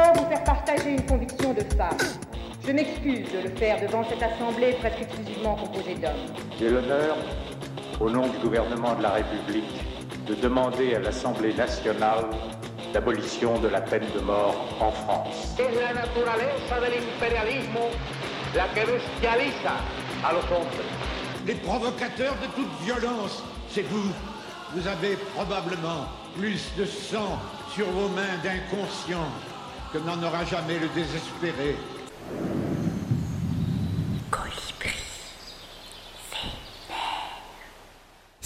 d'abord vous faire partager une conviction de femme. Je m'excuse de le faire devant cette assemblée presque exclusivement composée d'hommes. J'ai l'honneur, au nom du gouvernement de la République, de demander à l'Assemblée nationale l'abolition de la peine de mort en France. Es la naturaleza del imperialismo la que bestializa a los hombres. Les provocateurs de toute violence, c'est vous. Vous avez probablement plus de sang sur vos mains d'inconscient que n'en aura jamais le désespéré.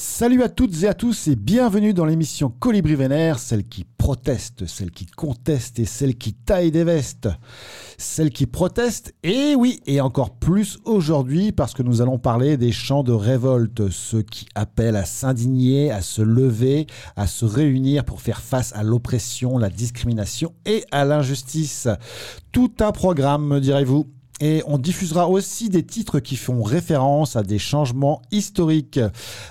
Salut à toutes et à tous et bienvenue dans l'émission Colibri Vénère, celle qui proteste, celle qui conteste et celle qui taille des vestes. Celle qui proteste, et oui, et encore plus aujourd'hui parce que nous allons parler des chants de révolte, ceux qui appellent à s'indigner, à se lever, à se réunir pour faire face à l'oppression, la discrimination et à l'injustice. Tout un programme, me direz-vous. Et on diffusera aussi des titres qui font référence à des changements historiques.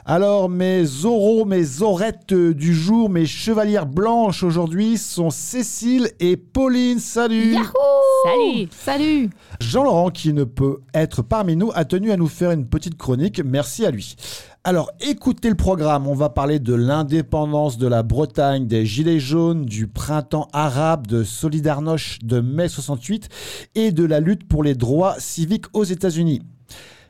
Alors mes oraux, mes orettes du jour, mes chevalières blanches aujourd'hui sont Cécile et Pauline. Salut Yahoo Salut Salut Jean-Laurent, qui ne peut être parmi nous, a tenu à nous faire une petite chronique. Merci à lui. Alors, écoutez le programme. On va parler de l'indépendance de la Bretagne, des Gilets jaunes, du printemps arabe, de Solidarność de mai 68 et de la lutte pour les droits civiques aux États-Unis.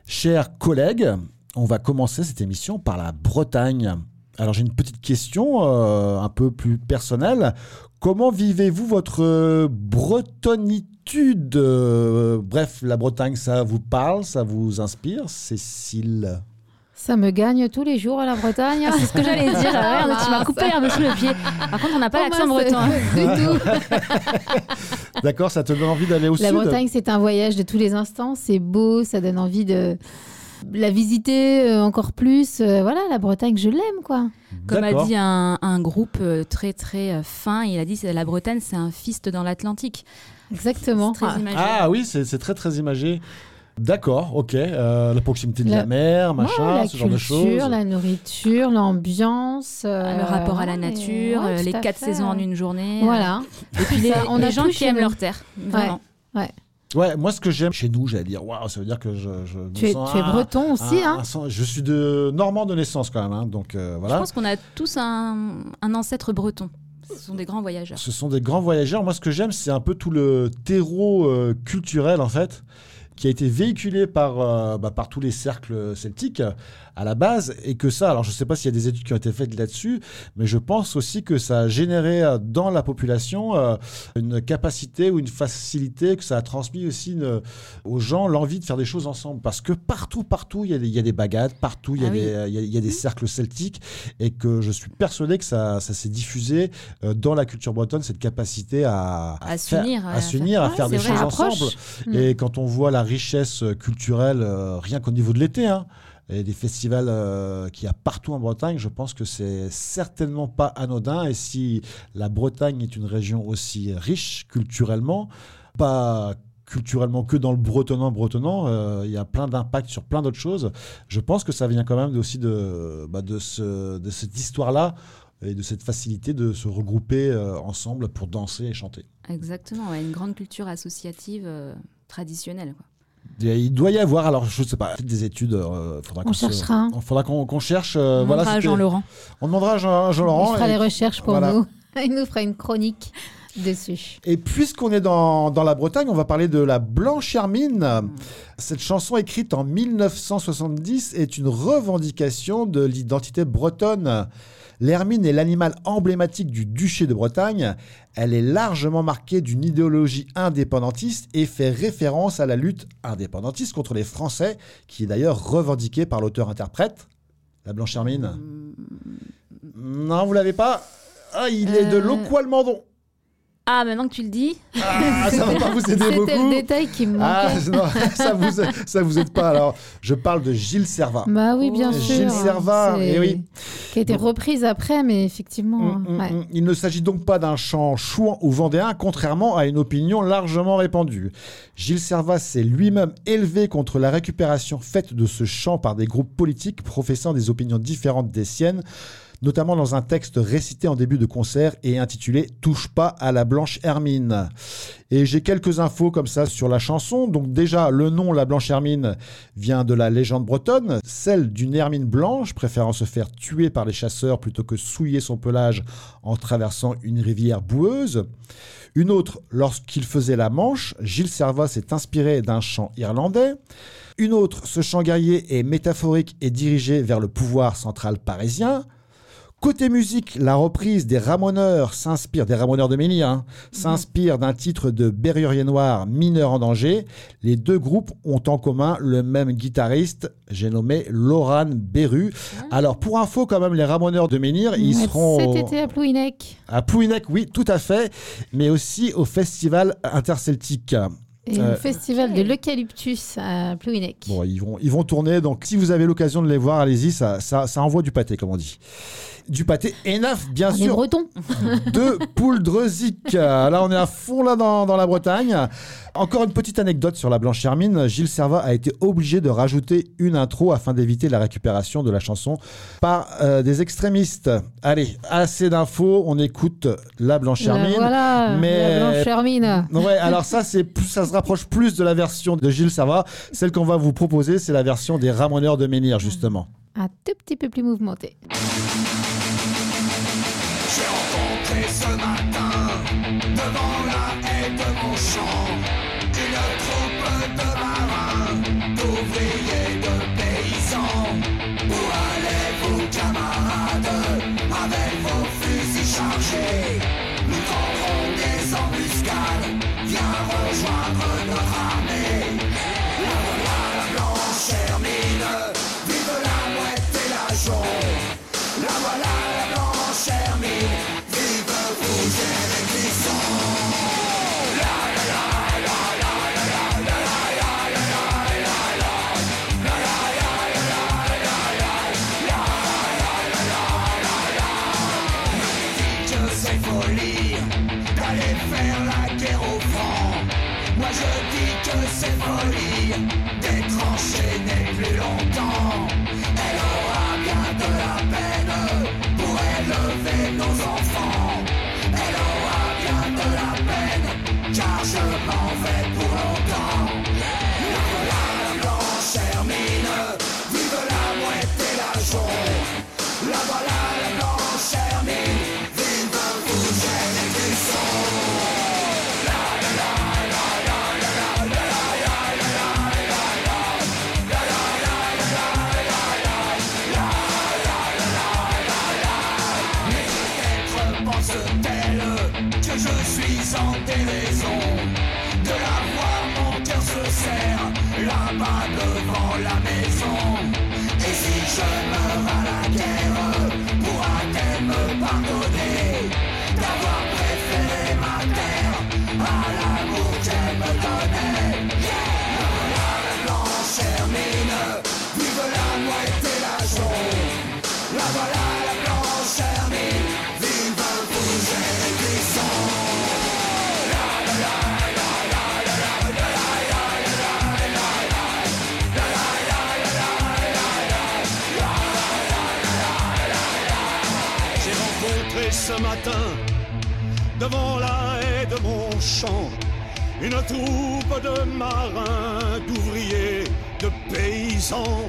Chers collègues, on va commencer cette émission par la Bretagne. Alors, j'ai une petite question euh, un peu plus personnelle. Comment vivez-vous votre bretonitude? Euh, Bref, la Bretagne, ça vous parle, ça vous inspire? Cécile Ça me gagne tous les jours à la Bretagne. C'est ce que j'allais dire. Ah, merde, tu m'as coupé un peu sous le pied. Par contre, on n'a pas Oh, l'accent breton. hein. Du tout. D'accord, ça te donne envie d'aller au La sud Bretagne, c'est un voyage de tous les instants. C'est beau, ça donne envie de la visiter euh, encore plus. Euh, voilà, la Bretagne, je l'aime, quoi. Comme a dit un, un groupe euh, très très fin, il a dit c'est la Bretagne, c'est un fist dans l'Atlantique. Exactement. Très imagé. Ah oui, c'est très très imagé. D'accord, ok. Euh, la proximité de la, La- mer, Ouais, machin, la ce genre de choses. la nourriture, l'ambiance. euh, le rapport à la ouais, nature, ouais, euh, les quatre fait. saisons en une journée. Voilà. Et puis les, on les a gens qui aiment nous. leur terre. Vraiment. Ouais, moi ce que j'aime chez nous, j'allais dire, waouh, ça veut dire que je, je me Tu es, sens tu es un- breton aussi, un- hein un Je suis de normand de naissance quand même, hein, donc euh, Je voilà. pense qu'on a tous un, un ancêtre breton. Ce sont des grands voyageurs. Ce sont des grands voyageurs. Moi, ce que j'aime, c'est un peu tout le terreau euh, culturel, en fait, qui a été véhiculé par, euh, bah, par tous les cercles celtiques. euh, à la base. Et que ça, alors je ne sais pas s'il y a des études qui ont été faites là-dessus, mais je pense aussi que ça a généré euh, dans la population euh, une capacité ou une facilité, que ça a transmis aussi une- aux gens l'envie de faire des choses ensemble. Parce que partout, partout, il y a des, il y a des bagades, partout, il y, a Ah des, euh, il y a- il y a des cercles celtiques. Et que je suis persuadé que ça, ça s'est diffusé euh, dans la culture bretonne, cette capacité à, s'unir, à à s'unir, à faire- ouais, des choses ensemble. Mm. Et quand on voit la richesse euh, culturelle, euh, rien qu'au niveau de l'été, hein, et des festivals euh, qu'il y a partout en Bretagne, je pense que c'est certainement pas anodin. Et si la Bretagne est une région aussi riche culturellement, pas culturellement que dans le bretonnant bretonnant, euh, il y a plein d'impacts sur plein d'autres choses. Je pense que ça vient quand même aussi de, bah, de, ce, de cette histoire-là et de cette facilité de se regrouper euh, ensemble pour danser et chanter. Exactement, ouais, une grande culture associative euh, traditionnelle. Il doit y avoir, alors je sais pas, des études. euh, faudra On se- cherchera. Il faudra qu'on cherche. euh, On voilà, demandera à c'était- Jean-Laurent. On demandera à Jean- Jean-Laurent. Il fera les recherches pour voilà. nous. Il nous fera une chronique dessus. Et puisqu'on est dans, dans la Bretagne, on va parler de la Blanche Hermine. Cette chanson écrite en 1970 est une revendication de l'identité bretonne. L'hermine est l'animal emblématique du duché de Bretagne. Elle est largement marquée d'une idéologie indépendantiste et fait référence à la lutte indépendantiste contre les Français, qui est d'ailleurs revendiquée par l'auteur-interprète. La Blanche Hermine. Non, vous l'avez pas? Ah, il est de Euh. Loqualmandon. Ah, maintenant que tu le dis, Ah, ça va pas vous aider C'était beaucoup. le détail qui me Ah, manquait. non, ça vous, ça vous aide pas. Alors, je parle de Gilles Servat. Bah oui, bien Oh. sûr. Gilles Servat, eh oui. Qui a été reprise après, mais effectivement. Mm, mm, ouais. mm. Il ne s'agit donc pas d'un chant chouan ou vendéen, contrairement à une opinion largement répandue. Gilles Servat s'est lui-même élevé contre la récupération faite de ce chant par des groupes politiques professant des opinions différentes des siennes, notamment dans un texte récité en début de concert et intitulé Touche pas à la blanche Hermine. Et j'ai quelques infos comme ça sur la chanson. Donc déjà, le nom La Blanche Hermine vient de la légende bretonne, celle d'une hermine blanche préférant se faire tuer par les chasseurs plutôt que souiller son pelage en traversant une rivière boueuse. Une autre, lorsqu'il faisait la Manche, Gilles Servat s'est inspiré d'un chant irlandais. Une autre, ce chant guerrier est métaphorique et dirigé vers le pouvoir central parisien. Côté musique, la reprise des Ramoneurs s'inspire, des Ramoneurs de Ménil, hein, s'inspire d'un titre de Berrurier Noir, Mineur en danger. Les deux groupes ont en commun le même guitariste, j'ai nommé Laurent Berru. Alors pour info quand même, les Ramoneurs de Ménir, ils seront Cet au- été à Plouinec. à Plouinec, oui, tout à fait, mais aussi au Festival Interceltique. Et Euh, le festival de l'eucalyptus à Plouinec. Bon, ils vont, ils vont tourner, donc si vous avez l'occasion de les voir, allez-y, ça, ça, ça envoie du pâté, comme on dit. Du pâté énaf, bien On est sûr, breton. de Pouldreuzic. Là, on est à fond là dans, dans la Bretagne. Encore une petite anecdote sur la Blanche Hermine. Gilles Servat a été obligé de rajouter une intro afin d'éviter la récupération de la chanson par euh, des extrémistes. Allez, assez d'infos, on écoute la Blanche La Hermine. voilà, mais- la blanche Hermine. Ouais, alors ça, c'est ça se rapproche plus de la version de Gilles Servat. Celle qu'on va vous proposer, c'est la version des Ramoneurs de Menhir, justement. Un tout petit peu plus mouvementé. Devant la haie de mon champ, une troupe de marins, d'ouvriers, de paysans.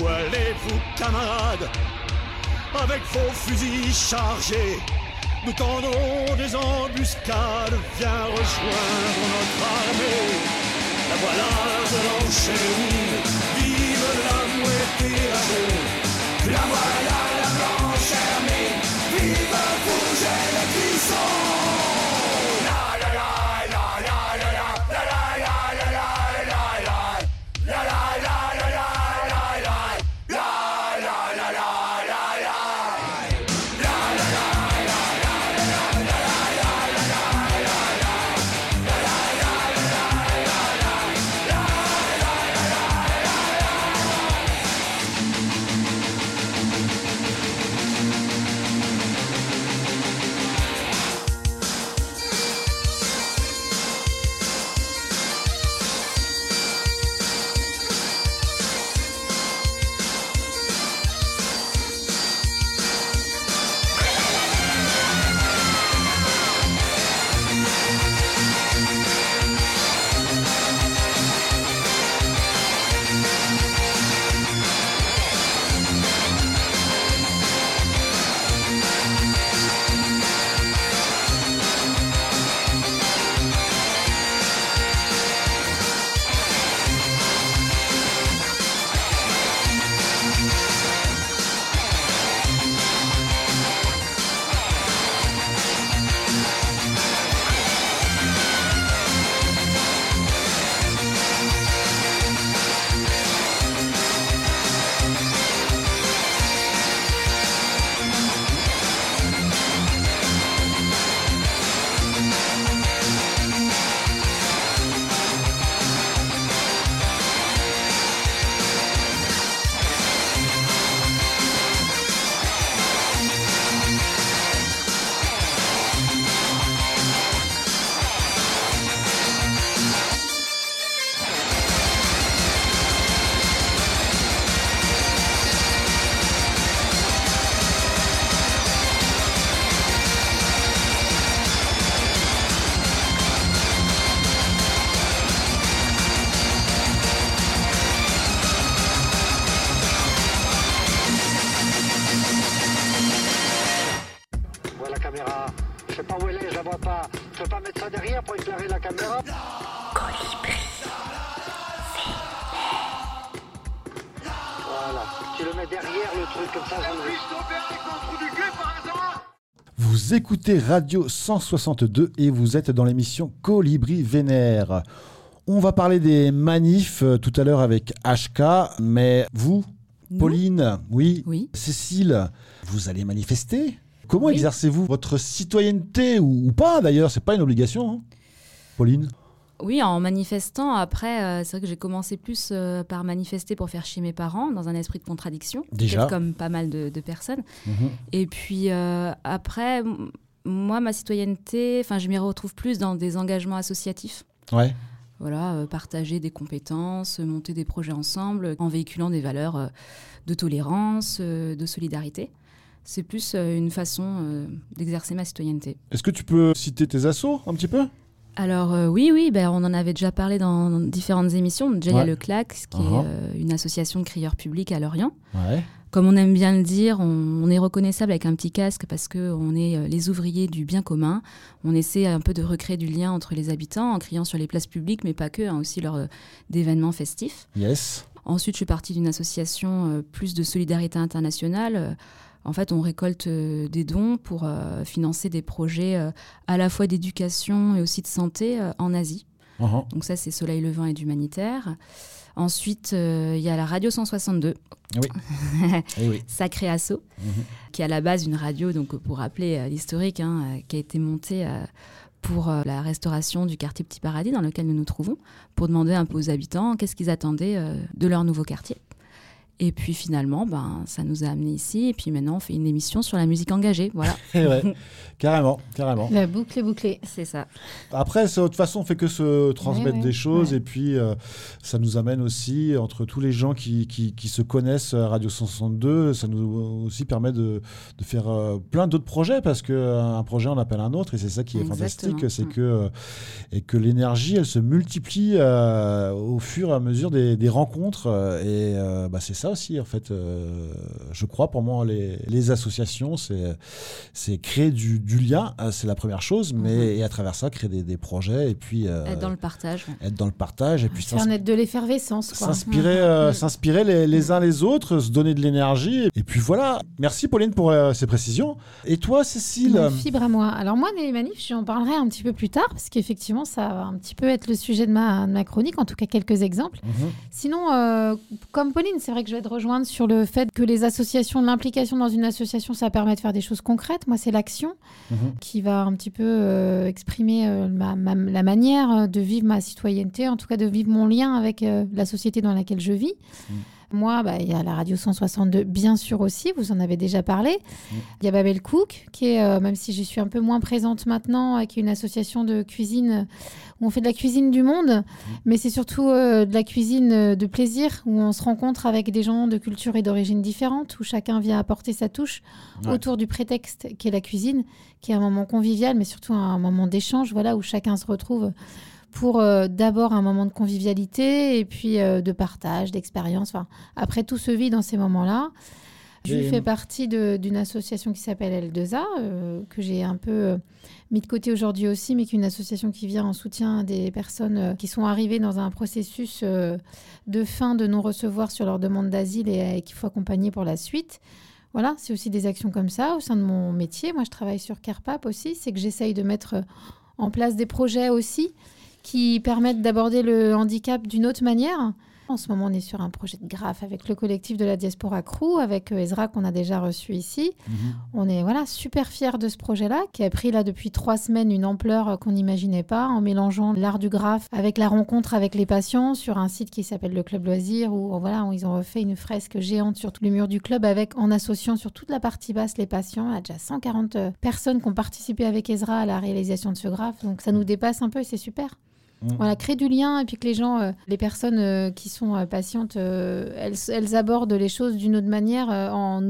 Où allez-vous, camarades, avec vos fusils chargés Nous tendrons des embuscades, viens rejoindre notre armée. La voilà, je l'enchaîne, vive la mouette et la. La voilà la blanche viva, fuja, ela. Vous écoutez Radio 162 et vous êtes dans l'émission Colibri Vénère. On va parler des manifs euh, tout à l'heure avec HK, mais vous, Nous Pauline, oui, Oui. Cécile, vous allez manifester Comment Oui. exercez-vous votre citoyenneté ou, ou pas d'ailleurs C'est pas une obligation. hein Pauline? Oui, en manifestant, après, euh, c'est vrai que j'ai commencé plus euh, par manifester pour faire chier mes parents, dans un esprit de contradiction, Déjà. comme pas mal de, de personnes. Mhm. Et puis euh, après, moi, ma citoyenneté, je m'y retrouve plus dans des engagements associatifs. Ouais. Voilà, partager des compétences, monter des projets ensemble, en véhiculant des valeurs de tolérance, de solidarité. C'est plus une façon euh, d'exercer ma citoyenneté. Est-ce que tu peux citer tes assos un petit peu? Alors euh, oui, oui, ben, on en avait déjà parlé dans, dans différentes émissions. Déjà, il y a le CLAC, qui Uh-huh. est euh, une association de crieurs publics à Lorient. Ouais. Comme on aime bien le dire, on, on est reconnaissable avec un petit casque parce qu'on est euh, les ouvriers du bien commun. On essaie un peu de recréer du lien entre les habitants en criant sur les places publiques, mais pas que, hein, aussi lors d'événements festifs. Yes. Ensuite, je suis partie d'une association plus de solidarité internationale. En fait, on récolte euh, des dons pour euh, financer des projets euh, à la fois d'éducation et aussi de santé en Asie. Uh-huh. Donc ça, c'est Soleil Levant et d'humanitaire. Ensuite, euh, il y a la Radio 162, Oui. Oui. Sacré Assaut, Mhm. qui est à la base une radio, donc pour rappeler euh, l'historique, hein, euh, qui a été montée pour la restauration du quartier Petit Paradis dans lequel nous nous trouvons, pour demander un peu aux habitants qu'est-ce qu'ils attendaient de leur nouveau quartier. Et puis finalement, ben, ça nous a amenés ici. Et puis maintenant, on fait une émission sur la musique engagée. Voilà, Eh ouais. carrément, carrément. La boucle est bouclée. c'est ça. Après, de toute façon, on fait que se transmettre Ouais, ouais, des choses ouais. et puis euh, ça nous amène aussi, entre tous les gens qui, qui, qui se connaissent à Radio 162, ça nous aussi permet de, de faire euh, plein d'autres projets parce qu'un projet en appelle un autre et c'est ça qui est Exactement. fantastique, c'est que, euh, et que l'énergie, elle se multiplie euh, au fur et à mesure des, des rencontres euh, et euh, bah, c'est ça aussi, en fait, euh, je crois, pour moi, les, les associations, c'est c'est créer du, du lien, euh, c'est la première chose, mais Mhm. et à travers ça, créer des, des projets et puis euh, Être dans le partage. être dans le partage et puis Faire naître de l'effervescence. quoi. s'inspirer Mhm. Mhm. s'inspirer les, les uns les autres, se donner de l'énergie. Et puis voilà. Merci Pauline pour ces précisions. Et toi, Cécile Ma fibre à moi. Alors moi, les manifs, j'en parlerai un petit peu plus tard, parce qu'effectivement, ça va un petit peu être le sujet de ma, de ma chronique, en tout cas quelques exemples. Sinon, comme Pauline, c'est vrai que je vais te rejoindre sur le fait que les associations, l'implication dans une association, ça permet de faire des choses concrètes. Moi, c'est l'action Mhm. qui va un petit peu euh, exprimer euh, ma- ma- la manière euh, de vivre ma citoyenneté, en tout cas de vivre mon lien avec euh, la société dans laquelle je vis. Moi, bah, il y a la radio 162, bien sûr aussi, vous en avez déjà parlé. Il y a Babel Cook, qui est, euh, même si je suis un peu moins présente maintenant, qui est une association de cuisine où on fait de la cuisine du monde, mais c'est surtout euh, de la cuisine euh, de plaisir, où on se rencontre avec des gens de cultures et d'origines différentes, où chacun vient apporter sa touche Ouais. autour du prétexte qui est la cuisine, qui est un moment convivial, mais surtout un moment d'échange, voilà, où chacun se retrouve pour euh, d'abord un moment de convivialité et puis euh, de partage, d'expérience. Enfin, après, tout se vit dans ces moments-là. Je fais partie de- d'une association qui s'appelle L2A, euh, que j'ai un peu euh, mis de côté aujourd'hui aussi, mais qui est une association qui vient en soutien des personnes euh, qui sont arrivées dans un processus euh, de fin de non-recevoir sur leur demande d'asile et, et qu'il faut accompagner pour la suite. Voilà, c'est aussi des actions comme ça au sein de mon métier. Moi, je travaille sur CarePap aussi, c'est que j'essaye de mettre euh, en place des projets aussi qui permettent d'aborder le handicap d'une autre manière. En ce moment, on est sur un projet de graphe avec le collectif de la diaspora Crew, avec euh, Ezra qu'on a déjà reçu ici. Mhm. On est voilà super fiers de ce projet-là, qui a pris là depuis trois semaines une ampleur euh, qu'on n'imaginait pas, en mélangeant l'art du graphe avec la rencontre avec les patients sur un site qui s'appelle le Club Loisir, où voilà, où ils ont refait une fresque géante sur tout le mur du club, avec en associant sur toute la partie basse les patients. Il y a déjà 140 euh, personnes qui ont participé avec Ezra à la réalisation de ce graphe, donc ça nous dépasse un peu et c'est super. Mhm. Voilà, créer du lien et puis que les gens, euh, les personnes euh, qui sont euh, patientes, elles, elles abordent les choses d'une autre manière, en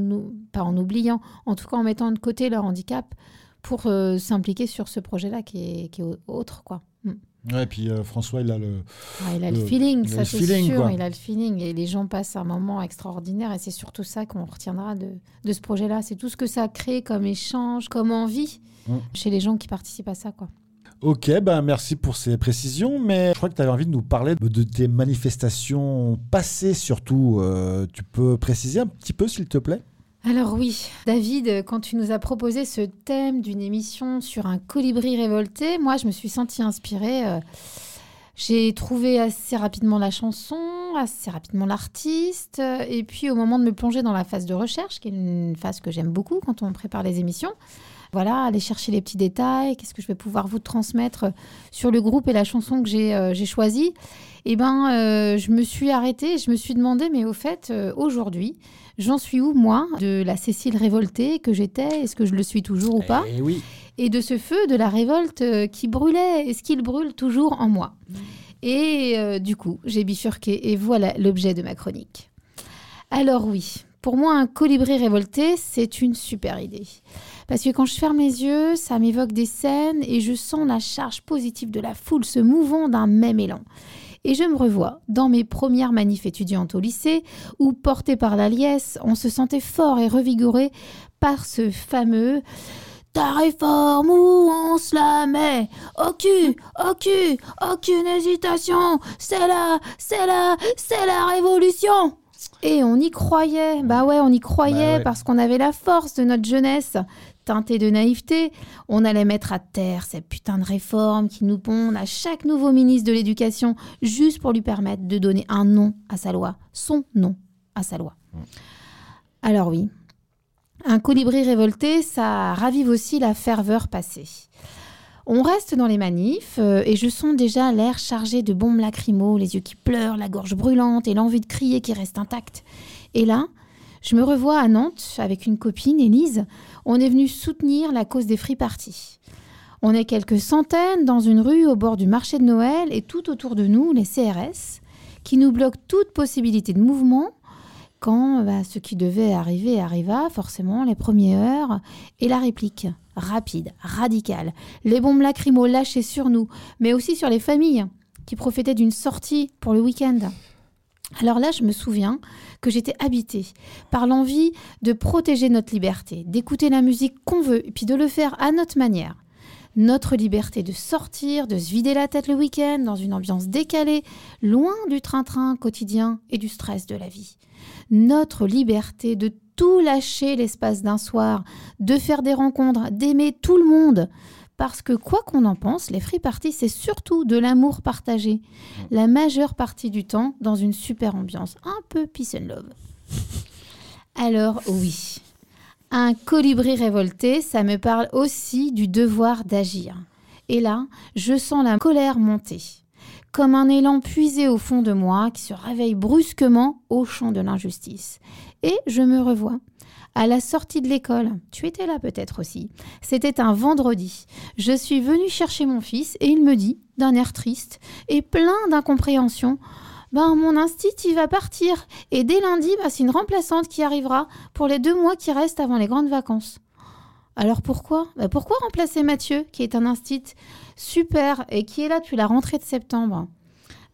pas en oubliant, en tout cas en mettant de côté leur handicap pour s'impliquer sur ce projet-là qui est, qui est au- autre. Quoi. Mm. Ouais, et puis euh, François, il a le. Ouais, il a le, Le- feeling, ça c'est sûr, quoi. il a le feeling et les gens passent un moment extraordinaire et c'est surtout ça qu'on retiendra de, de ce projet-là. C'est tout ce que ça crée comme échange, comme envie Mm. chez les gens qui participent à ça. Quoi. Ok, ben merci pour ces précisions, mais je crois que tu avais envie de nous parler de tes manifestations passées surtout. Euh, tu peux préciser un petit peu s'il te plaît? Alors oui, David, quand tu nous as proposé ce thème d'une émission sur un colibri révolté, moi je me suis sentie inspirée. euh, j'ai trouvé assez rapidement la chanson, assez rapidement l'artiste, euh, et puis au moment de me plonger dans la phase de recherche, qui est une phase que j'aime beaucoup quand on prépare les émissions, voilà, aller chercher les petits détails, qu'est-ce que je vais pouvoir vous transmettre sur le groupe et la chanson que j'ai euh, choisie, et ben euh, je me suis arrêtée, et je me suis demandé, mais au fait, euh, aujourd'hui, j'en suis où moi de la Cécile révoltée que j'étais, est-ce que je le suis toujours ou pas? Eh oui. et de ce feu de la révolte euh, qui brûlait. Est-ce qu'il brûle toujours en moi Et euh, du coup, j'ai bifurqué et voilà l'objet de ma chronique. Alors oui, pour moi, un colibri révolté, c'est une super idée. Parce que quand je ferme les yeux, ça m'évoque des scènes et je sens la charge positive de la foule se mouvant d'un même élan. Et je me revois dans mes premières manifs étudiantes au lycée, où, porté par la liesse, on se sentait fort et revigoré par ce fameux ta réforme où on se la met? Au cul, au cul, aucune hésitation C'est là, c'est là, c'est la révolution Et on y croyait, bah ouais, on y croyait Bah ouais. parce qu'on avait la force de notre jeunesse teintée de naïveté. On allait mettre à terre ces putains de réformes qui nous pondent à chaque nouveau ministre de l'Éducation juste pour lui permettre de donner un nom à sa loi, son nom à sa loi. Alors oui, un colibri révolté, ça ravive aussi la ferveur passée. On reste dans les manifs euh, et je sens déjà l'air chargé de bombes lacrymaux, les yeux qui pleurent, la gorge brûlante et l'envie de crier qui reste intacte. Et là, je me revois à Nantes avec une copine, Élise. On est venu soutenir la cause des free parties. On est quelques centaines dans une rue au bord du marché de Noël et tout autour de nous, les CRS, qui nous bloquent toute possibilité de mouvement quand bah, ce qui devait arriver arriva, forcément, les premières heures, et la réplique, rapide, radicale, les bombes lacrymaux lâchées sur nous, mais aussi sur les familles qui profitaient d'une sortie pour le week-end. Alors là, je me souviens que j'étais habitée par l'envie de protéger notre liberté, d'écouter la musique qu'on veut, et puis de le faire à notre manière. Notre liberté de sortir, de se vider la tête le week-end dans une ambiance décalée, loin du train-train quotidien et du stress de la vie. Notre liberté de tout lâcher l'espace d'un soir, de faire des rencontres, d'aimer tout le monde. Parce que quoi qu'on en pense, les free parties, c'est surtout de l'amour partagé. La majeure partie du temps dans une super ambiance, un peu peace and love. Alors oui, un colibri révolté, ça me parle aussi du devoir d'agir. Et là, je sens la colère monter, comme un élan puisé au fond de moi qui se réveille brusquement au champ de l'injustice. Et je me revois. À la sortie de l'école, tu étais là peut-être aussi. C'était un vendredi. Je suis venue chercher mon fils et il me dit, d'un air triste et plein d'incompréhension, ben, mon instit, il va partir. Et dès lundi, ben, c'est une remplaçante qui arrivera pour les deux mois qui restent avant les grandes vacances. Alors pourquoi? Ben, Pourquoi remplacer Mathieu, qui est un instit super et qui est là depuis la rentrée de septembre?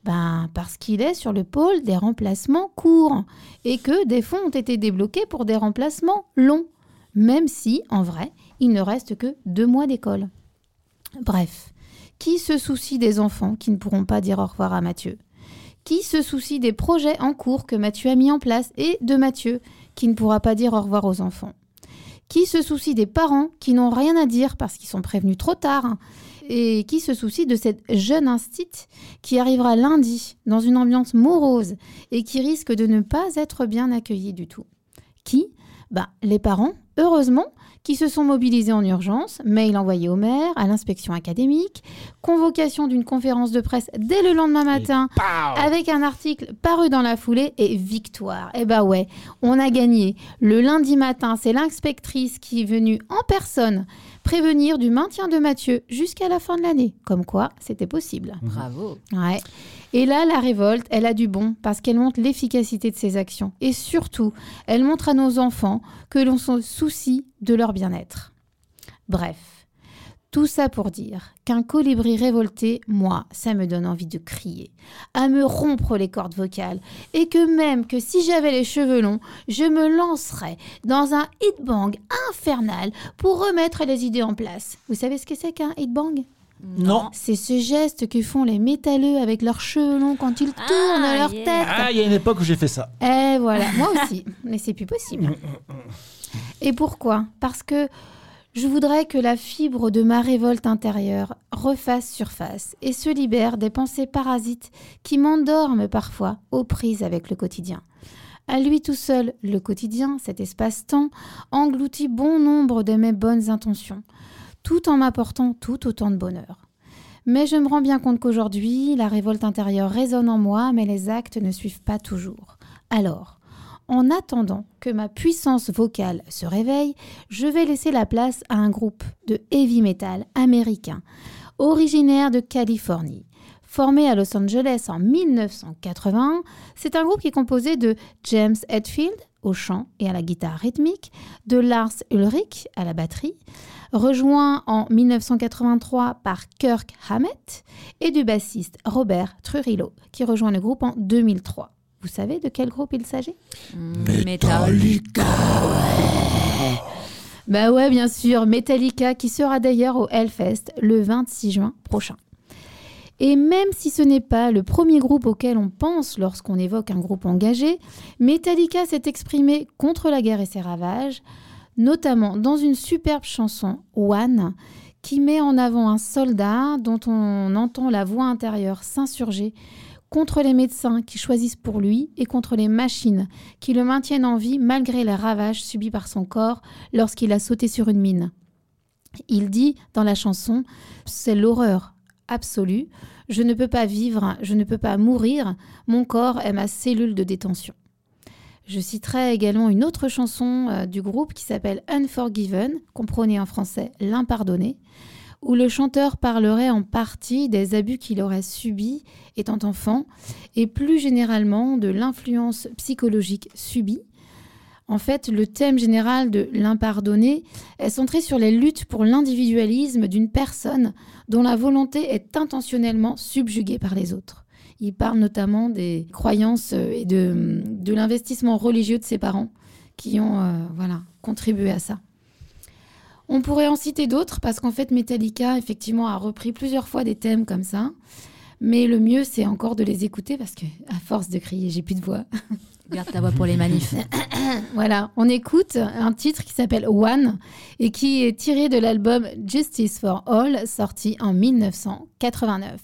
Ben, parce qu'il est sur le pôle des remplacements courts et que des fonds ont été débloqués pour des remplacements longs, même si, en vrai, il ne reste que deux mois d'école. Bref, qui se soucie des enfants qui ne pourront pas dire au revoir à Mathieu? Qui se soucie des projets en cours que Mathieu a mis en place et de Mathieu qui ne pourra pas dire au revoir aux enfants? Qui se soucie des parents qui n'ont rien à dire parce qu'ils sont prévenus trop tard et qui se soucie de cette jeune instite qui arrivera lundi dans une ambiance morose et qui risque de ne pas être bien accueillie du tout. Qui? Bah, Les parents, heureusement, qui se sont mobilisés en urgence, mail envoyé au maire, à l'inspection académique, convocation d'une conférence de presse dès le lendemain matin, avec un article paru dans la foulée et victoire. Eh bah ouais, on a gagné. Le lundi matin, c'est l'inspectrice qui est venue en personne prévenir du maintien de Mathieu jusqu'à la fin de l'année. Comme quoi, c'était possible. Bravo. Ouais. Et là, la révolte, elle a du bon parce qu'elle montre l'efficacité de ses actions. Et surtout, elle montre à nos enfants que l'on se soucie de leur bien-être. Bref, Tout ça pour dire qu'un colibri révolté, moi, ça me donne envie de crier, à me rompre les cordes vocales, et que même que si j'avais les cheveux longs, je me lancerais dans un hit-bang infernal pour remettre les idées en place. Vous savez ce que c'est qu'un hit-bang Non. C'est ce geste que font les métalleux avec leurs cheveux longs quand ils tournent leur yeah. tête. Ah, il y a une époque où j'ai fait ça. Et voilà, moi aussi, mais c'est plus possible. Et pourquoi? Parce que je voudrais que la fibre de ma révolte intérieure refasse surface et se libère des pensées parasites qui m'endorment parfois aux prises avec le quotidien. À lui tout seul, le quotidien, cet espace-temps, engloutit bon nombre de mes bonnes intentions, tout en m'apportant tout autant de bonheur. Mais je me rends bien compte qu'aujourd'hui, la révolte intérieure résonne en moi, mais les actes ne suivent pas toujours. Alors, en attendant que ma puissance vocale se réveille, je vais laisser la place à un groupe de heavy metal américain, originaire de Californie. Formé à Los Angeles en 1981, c'est un groupe qui est composé de James Hetfield au chant et à la guitare rythmique, de Lars Ulrich à la batterie, rejoint en 1983 par Kirk Hammett et du bassiste Robert Trujillo qui rejoint le groupe en 2003. Vous savez de quel groupe il s'agit? Metallica. Bah ouais, bien sûr, Metallica qui sera d'ailleurs au Hellfest le 26 juin prochain. Et même si ce n'est pas le premier groupe auquel on pense lorsqu'on évoque un groupe engagé, Metallica s'est exprimé contre la guerre et ses ravages, notamment dans une superbe chanson, One, qui met en avant un soldat dont on entend la voix intérieure s'insurger contre les médecins qui choisissent pour lui et contre les machines qui le maintiennent en vie malgré les ravages subis par son corps lorsqu'il a sauté sur une mine. Il dit dans la chanson C'est l'horreur absolue, je ne peux pas vivre, je ne peux pas mourir, mon corps est ma cellule de détention. Je citerai également une autre chanson euh, du groupe qui s'appelle Unforgiven, comprenez en français L'impardonné, où le chanteur parlerait en partie des abus qu'il aurait subis étant enfant et plus généralement de l'influence psychologique subie. En fait, le thème général de l'impardonné est centré sur les luttes pour l'individualisme d'une personne dont la volonté est intentionnellement subjuguée par les autres. Il parle notamment des croyances et de, de l'investissement religieux de ses parents qui ont euh, voilà, contribué à ça. On pourrait en citer d'autres parce qu'en fait Metallica effectivement a repris plusieurs fois des thèmes comme ça. Mais le mieux c'est encore de les écouter parce que à force de crier, j'ai plus de voix. Garde ta voix pour les manifs. voilà, on écoute un titre qui s'appelle One et qui est tiré de l'album Justice for All sorti en 1989.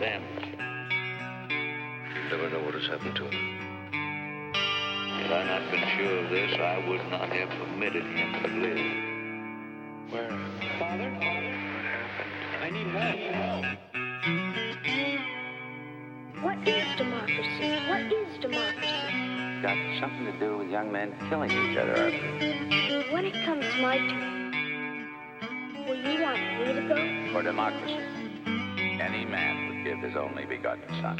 Damage. You never know what has happened to him. Had I not been sure of this, I would not have permitted him to live. Where? Father? I need help. What is democracy? What is democracy? Got something to do with young men killing each other, I think. When it comes my turn, will you want me to go? For democracy, any man would give his only begotten son.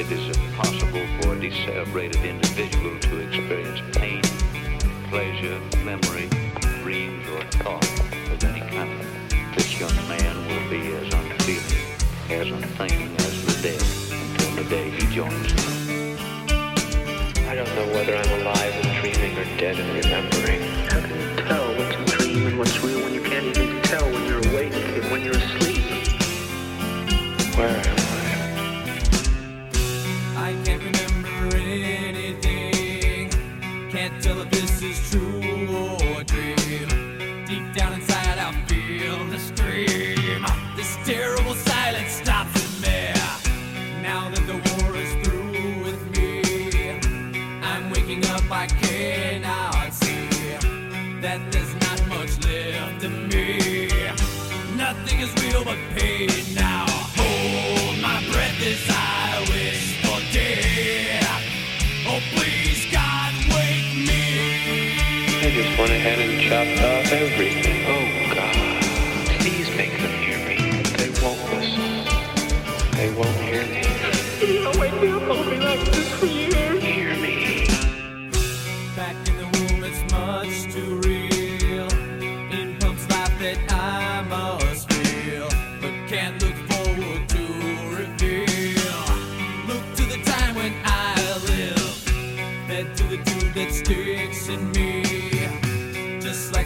It is impossible for a decerebrated individual to experience pain, pleasure, memory, dreams, or thought of any kind. This young man will be as unfeeling, as unthinking as the dead until the day he joins them. I don't know whether I'm alive and dreaming or dead and remembering. How can you tell what's a dream and what's real when you can't even tell when you're awake and when you're asleep? Where just went ahead and chopped off everything. Oh.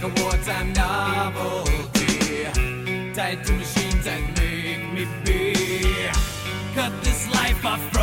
a wartime novelty. Tied to machines that make me be. Cut this life off.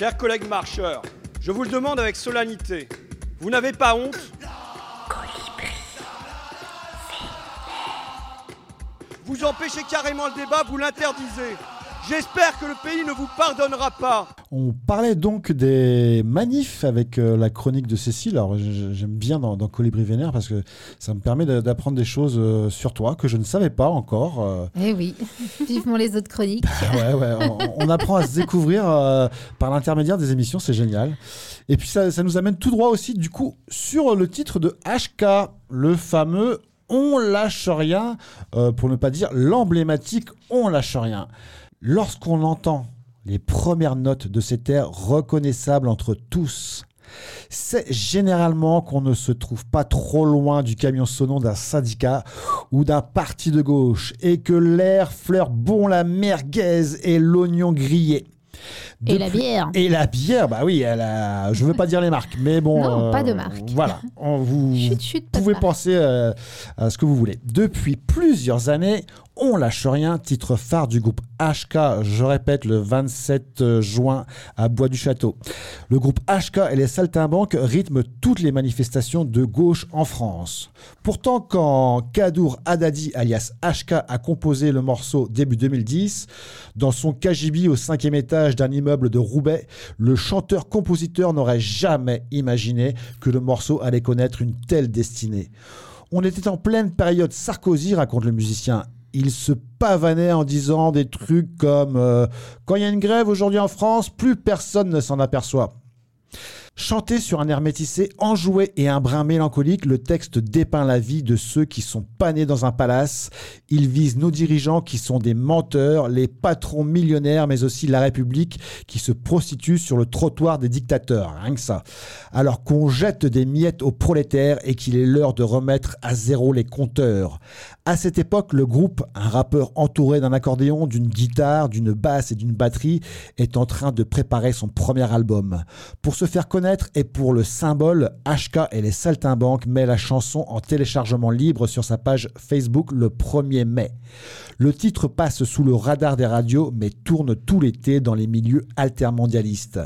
Chers collègues marcheurs, je vous le demande avec solennité. Vous n'avez pas honte? Vous empêchez carrément le débat, vous l'interdisez. J'espère que le pays ne vous pardonnera pas. On parlait donc des manifs avec euh, la chronique de Cécile. Alors j'aime bien dans, dans Colibri Vénère parce que ça me permet d'apprendre des choses euh, sur toi que je ne savais pas encore. euh. Eh oui, vivement les autres chroniques. Ouais, ouais, on, on apprend à se découvrir par l'intermédiaire des émissions, c'est génial. Et puis ça, ça nous amène tout droit aussi, du coup, sur le titre de HK, le fameux On lâche rien, euh, pour ne pas dire l'emblématique On lâche rien. Lorsqu'on entend les premières notes de cet air reconnaissables entre tous, c'est généralement qu'on ne se trouve pas trop loin du camion sonant d'un syndicat ou d'un parti de gauche et que l'air fleure bon la merguez et l'oignon grillé. Et la bière. Et la bière, bah oui, elle a... je veux pas dire les marques, mais bon. Non, pas de marque. Voilà, on vous pouvez penser euh, à ce que vous voulez. Depuis plusieurs années, on lâche rien, titre phare du groupe HK, je répète, le 27 juin à Bois du Château. Le groupe HK et les Saltimbanques rythment toutes les manifestations de gauche en France. Pourtant, quand Kadour Haddadi, alias HK, a composé le morceau début 2010, dans son KGB au cinquième étage d'un immeuble de Roubaix, le chanteur-compositeur n'aurait jamais imaginé que le morceau allait connaître une telle destinée. On était en pleine période Sarkozy, raconte le musicien. Il se pavanait en disant des trucs comme euh, Quand il y a une grève aujourd'hui en France, plus personne ne s'en aperçoit. Chanté sur un air enjoué et un brin mélancolique, le texte dépeint la vie de ceux qui sont pas nés dans un palace. Il vise nos dirigeants qui sont des menteurs, les patrons millionnaires, mais aussi la République qui se prostitue sur le trottoir des dictateurs. Rien que ça. Alors qu'on jette des miettes aux prolétaires et qu'il est l'heure de remettre à zéro les compteurs. À cette époque, le groupe, un rappeur entouré d'un accordéon, d'une guitare, d'une basse et d'une batterie, est en train de préparer son premier album. Pour se faire connaître et pour le symbole, HK et les Saltimbanques met la chanson en téléchargement libre sur sa page Facebook le 1er mai. Le titre passe sous le radar des radios mais tourne tout l'été dans les milieux altermondialistes.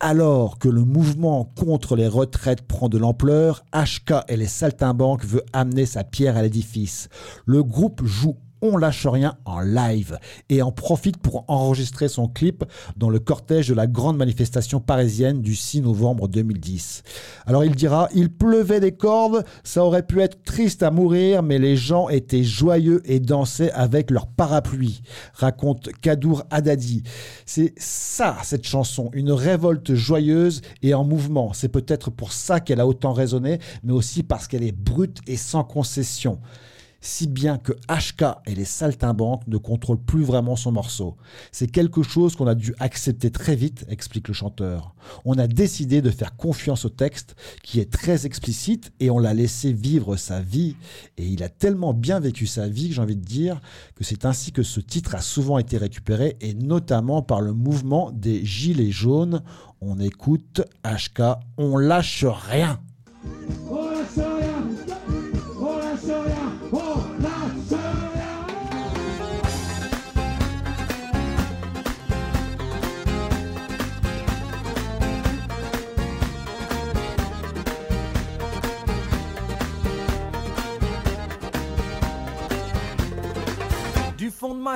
Alors que le mouvement contre les retraites prend de l'ampleur, HK et les Saltimbanques veut amener sa pierre à l'édifice. Le groupe joue On lâche rien en live et en profite pour enregistrer son clip dans le cortège de la grande manifestation parisienne du 6 novembre 2010. Alors il dira, il pleuvait des cordes, ça aurait pu être triste à mourir, mais les gens étaient joyeux et dansaient avec leur parapluie, raconte Kadour Haddadi. C'est ça, cette chanson, une révolte joyeuse et en mouvement. C'est peut-être pour ça qu'elle a autant résonné, mais aussi parce qu'elle est brute et sans concession si bien que HK et les Saltimbanques ne contrôlent plus vraiment son morceau. C'est quelque chose qu'on a dû accepter très vite, explique le chanteur. On a décidé de faire confiance au texte, qui est très explicite, et on l'a laissé vivre sa vie. Et il a tellement bien vécu sa vie, j'ai envie de dire, que c'est ainsi que ce titre a souvent été récupéré, et notamment par le mouvement des Gilets jaunes. On écoute HK, on lâche rien.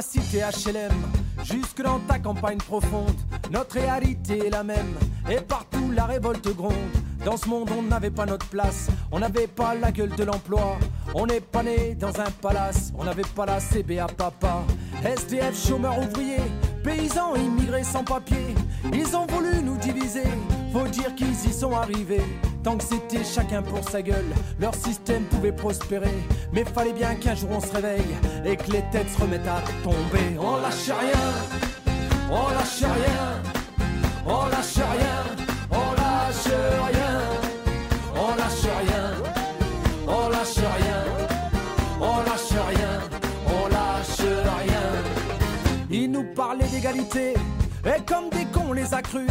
Cité HLM jusque dans ta campagne profonde, notre réalité est la même et partout la révolte gronde. Dans ce monde, on n'avait pas notre place, on n'avait pas la gueule de l'emploi. On n'est pas né dans un palace, on n'avait pas la CBA papa. SDF, chômeurs ouvriers, paysans immigrés sans papier, ils ont voulu nous diviser. Faut dire qu'ils y sont arrivés. Tant que c'était chacun pour sa gueule, leur système pouvait prospérer. Mais fallait bien qu'un jour on se réveille et que les têtes se remettent à tomber. On lâche rien, on lâche rien, on lâche rien, on lâche rien, on lâche rien, on lâche rien, on lâche rien, on lâche rien. Ils nous parlaient d'égalité et comme des cons on les a crus.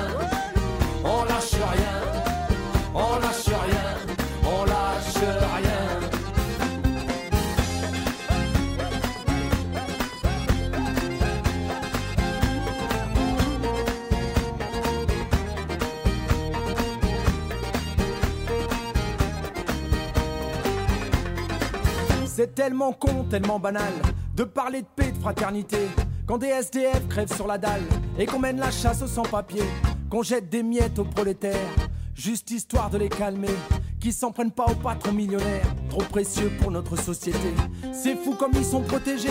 C'est tellement con, tellement banal de parler de paix, de fraternité. Quand des SDF crèvent sur la dalle et qu'on mène la chasse aux sans-papiers, qu'on jette des miettes aux prolétaires, juste histoire de les calmer. Qui s'en prennent pas aux patrons millionnaires, trop précieux pour notre société. C'est fou comme ils sont protégés,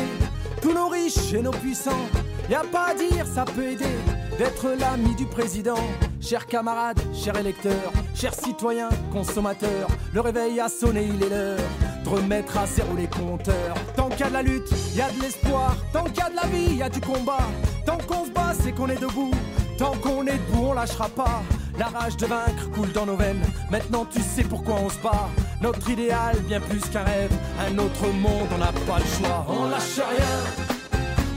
tous nos riches et nos puissants. Y a pas à dire, ça peut aider d'être l'ami du président. Chers camarades, chers électeurs, chers citoyens, consommateurs, le réveil a sonné, il est l'heure de remettre à zéro les compteurs. Tant qu'il y a de la lutte, il y a de l'espoir. Tant qu'il y a de la vie, il y a du combat. Tant qu'on se bat, c'est qu'on est debout. Tant qu'on est debout, on lâchera pas. La rage de vaincre coule dans nos veines. Maintenant, tu sais pourquoi on se bat. Notre idéal, bien plus qu'un rêve. Un autre monde, on n'a pas le choix. On lâche rien.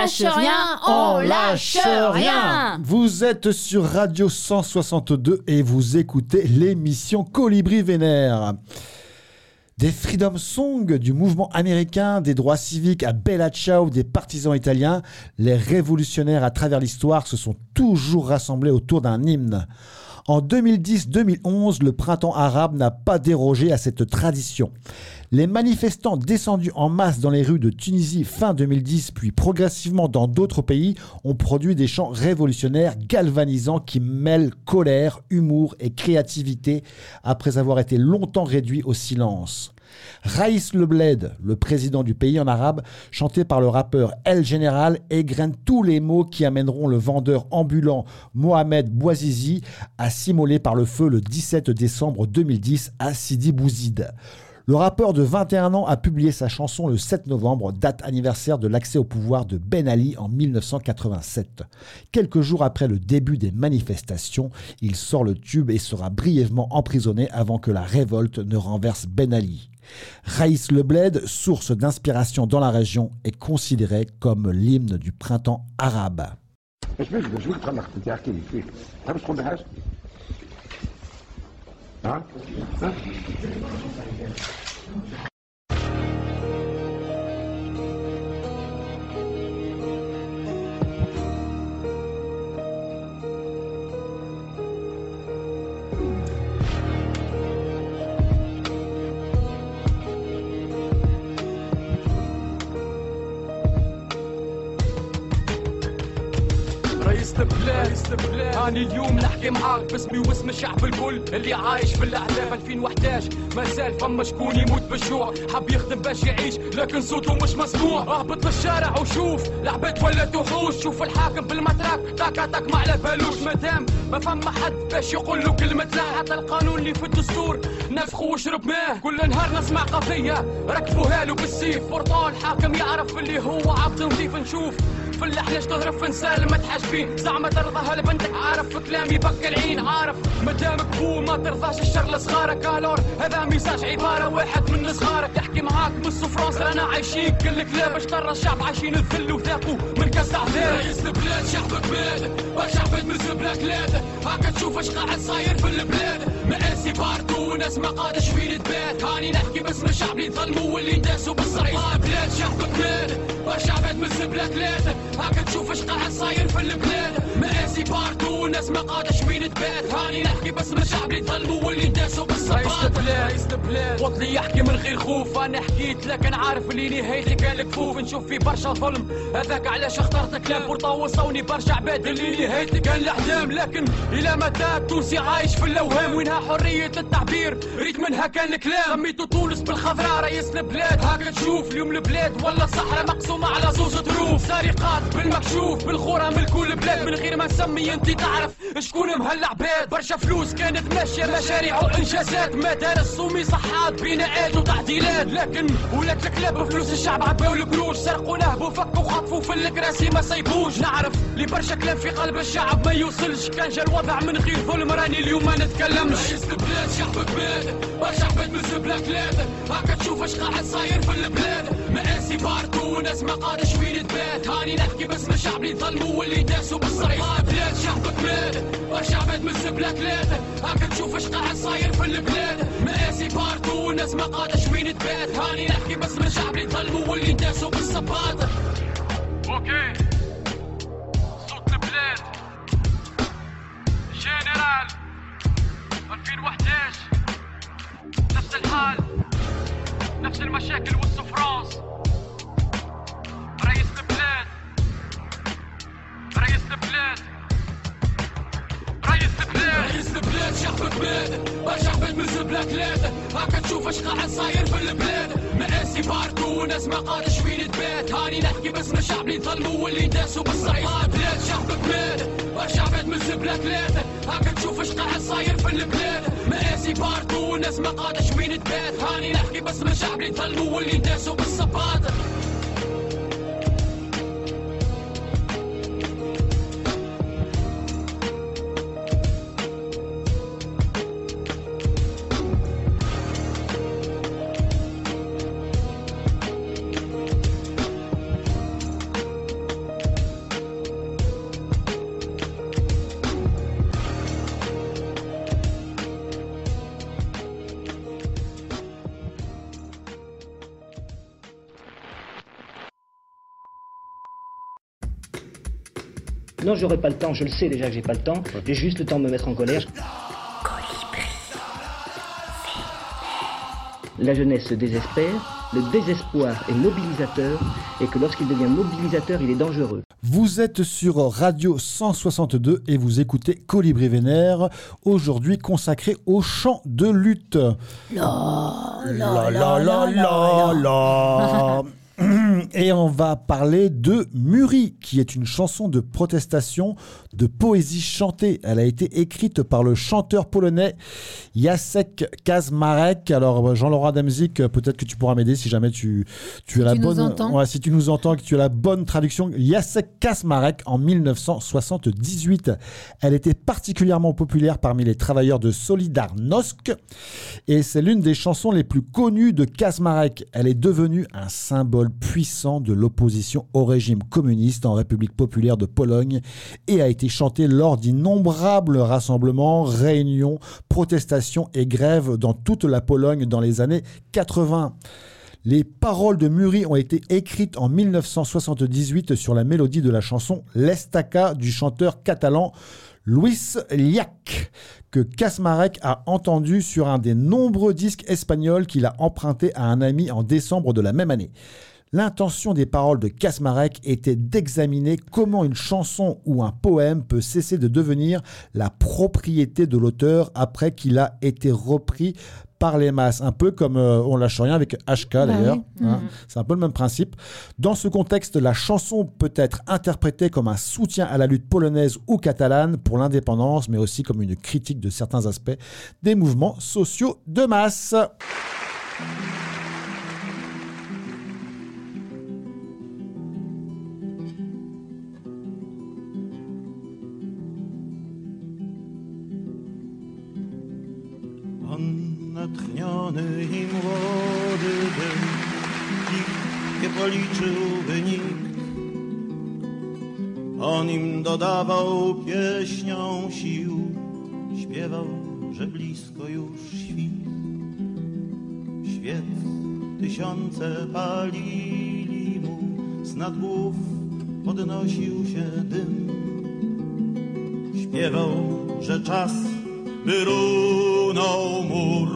Lâche rien On lâche rien Vous êtes sur Radio 162 et vous écoutez l'émission Colibri Vénère. Des Freedom Songs du mouvement américain des droits civiques à Bella Ciao des partisans italiens, les révolutionnaires à travers l'histoire se sont toujours rassemblés autour d'un hymne. En 2010-2011, le printemps arabe n'a pas dérogé à cette tradition. Les manifestants descendus en masse dans les rues de Tunisie fin 2010, puis progressivement dans d'autres pays, ont produit des chants révolutionnaires galvanisants qui mêlent colère, humour et créativité après avoir été longtemps réduits au silence. Raïs Lebled, le président du pays en arabe, chanté par le rappeur El Général, égrène tous les mots qui amèneront le vendeur ambulant Mohamed Bouazizi à s'immoler par le feu le 17 décembre 2010 à Sidi Bouzid. Le rappeur de 21 ans a publié sa chanson le 7 novembre, date anniversaire de l'accès au pouvoir de Ben Ali en 1987. Quelques jours après le début des manifestations, il sort le tube et sera brièvement emprisonné avant que la révolte ne renverse Ben Ali. Raïs Lebled, source d'inspiration dans la région, est considéré comme l'hymne du printemps arabe. 啊啊。هاني اليوم نحكي معاك باسمي واسم الشعب الكل اللي عايش في الاحلام 2011 ما زال فما شكون يموت بالجوع حب يخدم باش يعيش لكن صوته مش مسموع. اهبط للشارع وشوف العباد ولات وحوش شوف الحاكم بالمتراك تاكا تاك ما على بالوش. مادام ما فما حد باش يقول له كلمة لا حتى القانون اللي في الدستور. نفخه وشرب ماه كل نهار نسمع قضية. ركبوها له بالسيف برطال حاكم يعرف اللي هو عبد نظيف. نشوف في اللحلة تهرب في نسال ما تحاجبين زعما ترضاها لبنتك عارف في كلامي بك العين. عارف مادامك بو ما ترضاش الشر لصغارك. الور هذا ميساج عبارة واحد من صغارك. يحكي معاك من فرنسا رانا عايشين. كل كلاب باش ترى الشعب عايشين الذل وذاقوا. من كاس عذاب رئيس البلاد شعبك بلاد. برشا عباد من بلا كلاد هاكا تشوف اش قاعد صاير في البلاد. مقاسي باردو وناس ما قادش فين تبات. هاني نحكي باسم الشعب اللي ظلموا واللي داسوا بالصريح بلاد شعبك بلاد. برشا عباد من بلا كلاد هاكا تشوف اش قاعد صاير في البلاد. مقاسي باردو وناس ما قادش فين تبات. هاني نحكي باسم الشعب اللي ظلموا واللي داسوا بالصريح رئيس البلاد وطني يحكي من غير خوف أنا حكيت لكن عارف اللي نهايتي كان الكفوف نشوف في برشا ظلم. هذاك علاش اخترت كلام بورطا وصوني برشا عباد اللي نهايتي كان الأحلام لكن إلى متى التونسي عايش في الاوهام وينها حرية التعبير؟ ريت منها كان الكلام. سميتو تونس بالخضراء رئيس البلاد. هاكا تشوف اليوم البلاد ولا صحراء مقسومه على زوج ظروف سرقات بالمكشوف بالخورة من كل بلاد من غير ما نسمي انت تعرف شكون مهلا عباد. برشا فلوس كانت ماشية مشاريع وإنجازات. مدارس صومي صحات بناءات وتعديلات. لكن ولات الكلاب بفلوس الشعب عباو القروش سرقوا نهبوا فكوا خطفوا في الكراسي ما سيبوش نعرف لي برشا كلام في قلب الشعب ما يوصلش. كان جا الوضع من غير ظلم راني اليوم ما نتكلمش. رئيس البلاد شعبك بلاد. برشا عباد من بلا كلاد هاكا تشوف اش قاعد صاير في البلاد. مقاسي باردو وناس ما قادش وين تبات هاني نحكي باسم الشعب اللي ظلموا واللي داسوا بالصريح بلاد شعبك بلاد برشا عباد من بلا كلاد هاكا تشوف اش قاعد صاير في البلاد. مقاسي باردو وناس ما قادش وين تبات. هاني نحكي باسم الشعب اللي ظلموا واللي داسوا بالصباط. أوكي. صوت البلاد. جنرال. 2011 نفس الحال. نفس المشاكل والسفرانس البلاد رئيس شعبك بلاد برشا عباد من بلا كلاد هاكا تشوف اش قاعد صاير في البلاد مقاسي باردو وناس ما قادش وين تبات هاني نحكي باسم الشعب اللي ظلموا واللي داسوا بلاد بلاد من نحكي باسم الشعب اللي ظلموا واللي داسوا بالصباط Non, j'aurai pas le temps, je le sais déjà que j'ai pas le temps, j'ai juste le temps de me mettre en colère. La jeunesse se désespère, le désespoir est mobilisateur, et que lorsqu'il devient mobilisateur, il est dangereux. Vous êtes sur Radio 162 et vous écoutez Colibri Vénère, aujourd'hui consacré au chant de lutte. La, la, la, la, la, la. Et on va parler de Muri, qui est une chanson de protestation, de poésie chantée. Elle a été écrite par le chanteur polonais Jacek Kazmarek. Alors, Jean-Laurent Demzik, peut-être que tu pourras m'aider si jamais tu, tu as la tu bonne. Ouais, si tu nous entends, que tu as la bonne traduction. Jacek Kazmarek en 1978. Elle était particulièrement populaire parmi les travailleurs de Solidarnosc. Et c'est l'une des chansons les plus connues de Kazmarek. Elle est devenue un symbole puissant de l'opposition au régime communiste en République populaire de Pologne et a été chantée lors d'innombrables rassemblements, réunions, protestations et grèves dans toute la Pologne dans les années 80. Les paroles de Muri ont été écrites en 1978 sur la mélodie de la chanson L'Estaca du chanteur catalan Luis Llach, que Kasmarek a entendu sur un des nombreux disques espagnols qu'il a emprunté à un ami en décembre de la même année. L'intention des paroles de Kasmarek était d'examiner comment une chanson ou un poème peut cesser de devenir la propriété de l'auteur après qu'il a été repris par les masses, un peu comme euh, on lâche rien avec HK d'ailleurs. oui. hein. Mhm. C'est un peu le même principe. Dans ce contexte, la chanson peut être interprétée comme un soutien à la lutte polonaise ou catalane pour l'indépendance, mais aussi comme une critique de certains aspects des mouvements sociaux de masse. Blisko już świt. Świec tysiące palili mu, z nad głów podnosił się dym. Śpiewał, że czas by runął mur.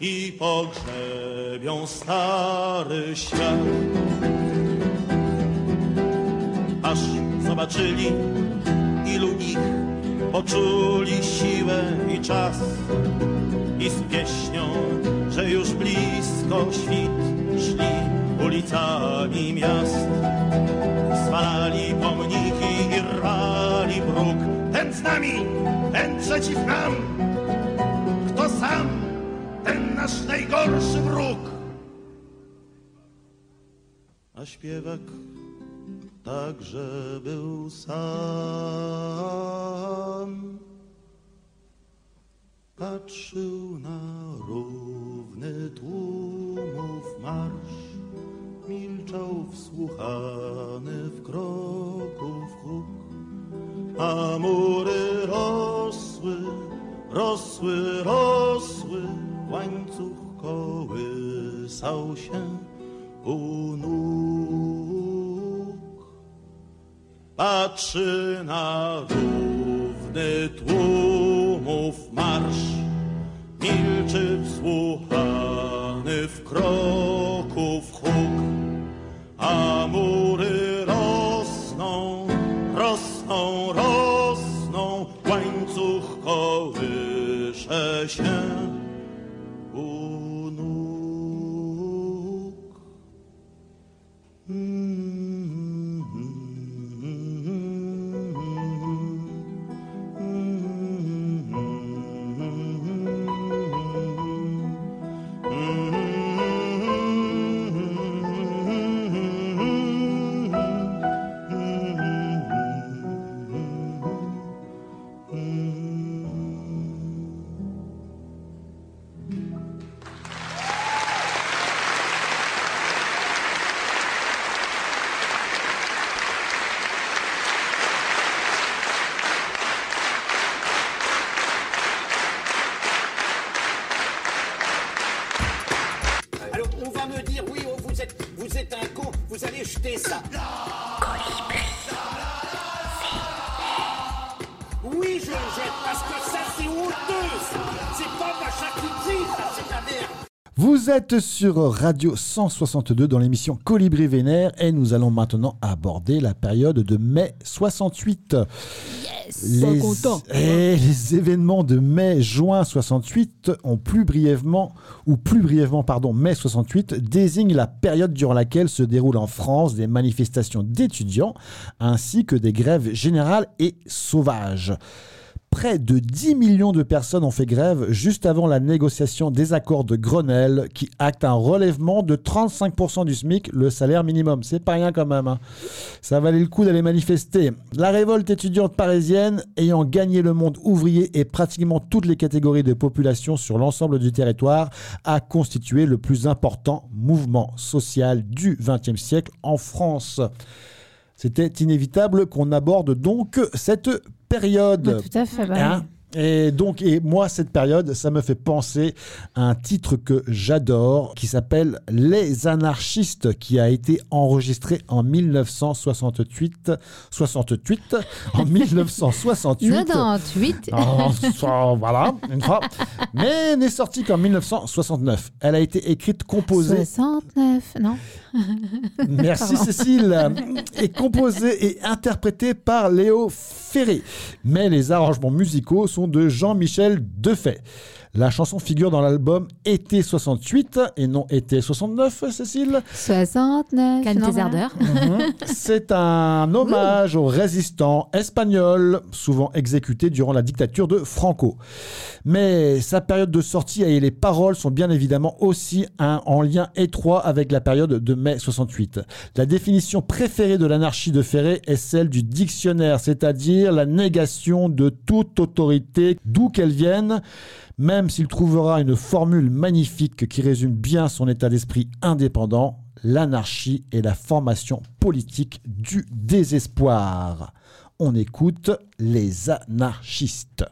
I pogrzebią stary świat. Aż zobaczyli, ilu ich poczuli siłę i czas i z pieśnią, że już blisko świt szli ulicami miast. Zwalali pomniki i rwali bruk. Ten z nami, ten przeciw nam. Kto sam, ten nasz najgorszy wróg. A śpiewak także był sam. Patrzył na równy tłumów marsz, milczał wsłuchany w kroków huk, a mury rosły, rosły, rosły, łańcuch kołysał się u nóg. Patrzy na równy tłumów marsz, milczy wsłuchany w kroków huk, a mury rosną, rosną, rosną, łańcuch kołysze się êtes sur Radio 162 dans l'émission Colibri Vénère et nous allons maintenant aborder la période de mai 68. Yes content. et les événements de mai-juin 68 ont plus brièvement, ou plus brièvement, pardon, mai 68, désignent la période durant laquelle se déroulent en France des manifestations d'étudiants ainsi que des grèves générales et sauvages. Près de 10 millions de personnes ont fait grève juste avant la négociation des accords de Grenelle qui acte un relèvement de 35% du SMIC, le salaire minimum. C'est pas rien quand même. hein. Ça valait le coup d'aller manifester. La révolte étudiante parisienne, ayant gagné le monde ouvrier et pratiquement toutes les catégories de population sur l'ensemble du territoire, a constitué le plus important mouvement social du XXe siècle en France. C'était inévitable qu'on aborde donc cette période. Tout à fait, bah Hein et donc, et moi, cette période, ça me fait penser à un titre que j'adore, qui s'appelle Les anarchistes, qui a été enregistré en 1968, 68, en 1968. 98. Oh, voilà, une fois. Mais n'est sortie qu'en 1969. Elle a été écrite, composée. 69, non? Merci Pardon. Cécile. Et composée et interprétée par Léo Ferré. Mais les arrangements musicaux sont de Jean-Michel Defay. La chanson figure dans l'album Été 68 et non Été 69, Cécile. 69. Calme tes ardeurs. Mhm. C'est un hommage aux résistants espagnols, souvent exécutés durant la dictature de Franco. Mais sa période de sortie et les paroles sont bien évidemment aussi un- en lien étroit avec la période de mai 68. La définition préférée de l'anarchie de Ferré est celle du dictionnaire, c'est-à-dire la négation de toute autorité, d'où qu'elle vienne, même s'il trouvera une formule magnifique qui résume bien son état d'esprit indépendant, l'anarchie est la formation politique du désespoir. On écoute les anarchistes.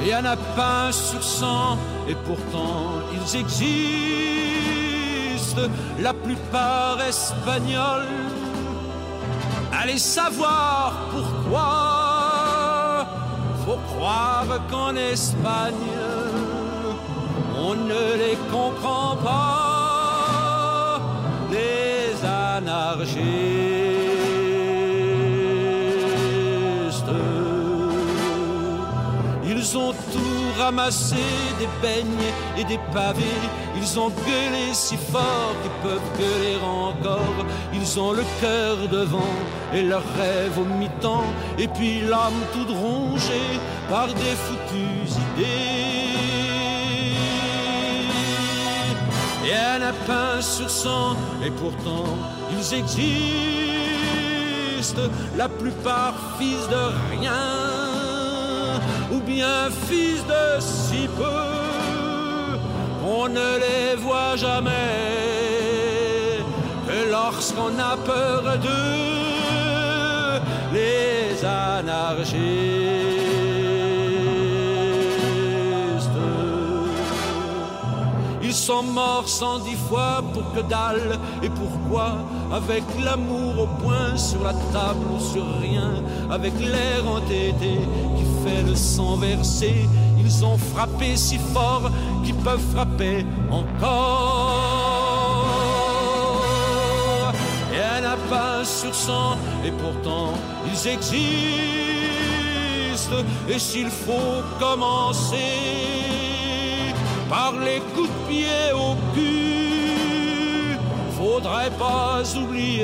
Il y en a pas sur cent, et pourtant ils existent, la plupart espagnols. Allez savoir pourquoi, faut croire qu'en Espagne, on ne les comprend pas, les anarchistes. Ils ont ramassé, des beignes et des pavés. Ils ont gueulé si fort qu'ils peuvent gueuler encore. Ils ont le cœur devant et leurs rêves au mi-temps. Et puis l'âme toute rongée par des foutues idées. Et un lapin sur cent, et pourtant ils existent, la plupart fils de rien, ou bien fils de si peu, on ne les voit jamais, que lorsqu'on a peur d'eux, les anarchistes. Ils sont morts cent dix fois pour que dalle. Et Avec l'amour au point sur la table ou sur rien. Avec l'air entêté qui fait le sang verser. Ils ont frappé si fort qu'ils peuvent frapper encore. Et un lapin sur cent. Et pourtant, ils existent. Et s'il faut commencer par les coups de pied au cul. Faudrait pas oublier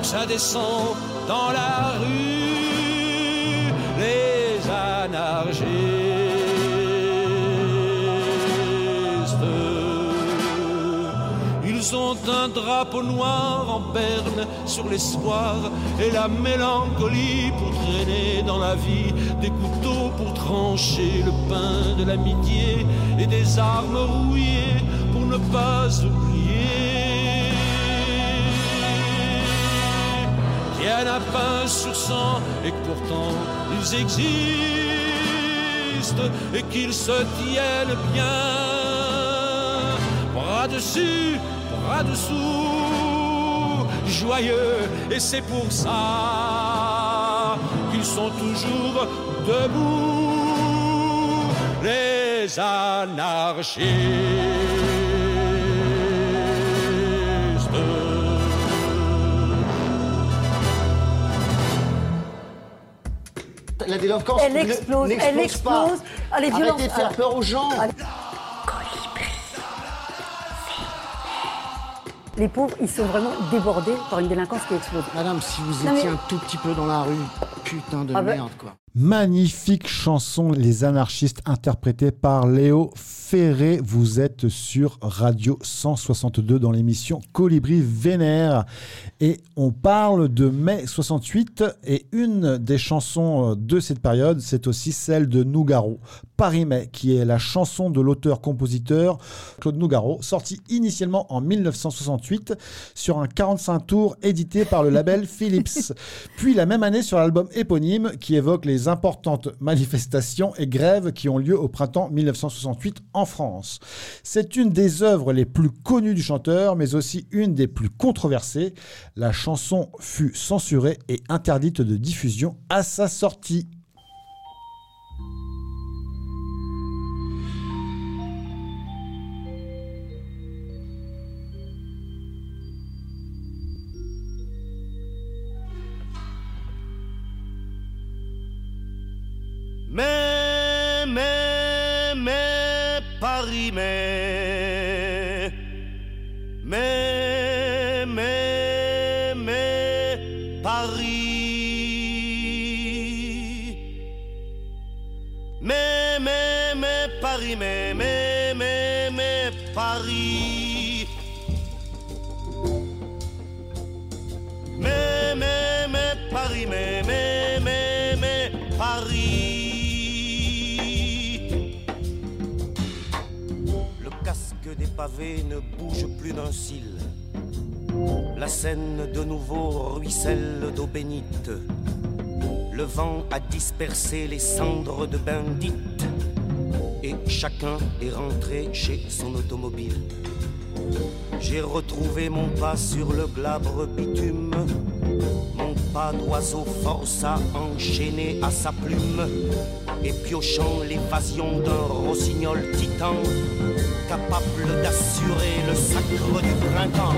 que ça descend dans la rue, les anarchistes. Ils ont un drapeau noir en berne sur l'espoir et la mélancolie pour traîner dans la vie des couteaux pour trancher le pain de l'amitié et des armes rouillées pas oublier y n'a pas sur sang et pourtant ils existent et qu'ils se tiennent bien. Bras dessus, bras dessous, joyeux et c'est pour ça qu'ils sont toujours debout, les anarchistes. La délinquance Elle explose, elle explose. Ah, les violences. Arrêtez de faire Ah. peur aux gens. Les pauvres, ils sont vraiment débordés par une délinquance qui explose. Madame, si vous mais- étiez un tout petit peu dans la rue, putain de Ah bah- merde, quoi. Magnifique chanson, Les Anarchistes, interprétée par Léo Ferré. Vous êtes sur Radio 162 dans l'émission Colibri Vénère. Et on parle de mai 68. Et une des chansons euh, de cette période, c'est aussi celle de Nougaro, Paris-Mai, qui est la chanson de l'auteur-compositeur Claude Nougaro, sortie initialement en 1968 sur un 45 tours édité par le label Philips. Puis la même année sur l'album éponyme qui évoque les importantes manifestations et grèves qui ont lieu au printemps 1968 en France. C'est une des œuvres les plus connues du chanteur, mais aussi une des plus controversées. La chanson fut censurée et interdite de diffusion à sa sortie. Paris, ne bouge plus d'un cil. La Seine de nouveau ruisselle d'eau bénite. Le vent a dispersé les cendres de bendites. Et chacun est rentré chez son automobile. J'ai retrouvé mon pas sur le glabre bitume. Mon pas d'oiseau force à enchaîner à sa plume. Et piochant l'évasion d'un rossignol titan, capable d'assurer le sacre du printemps.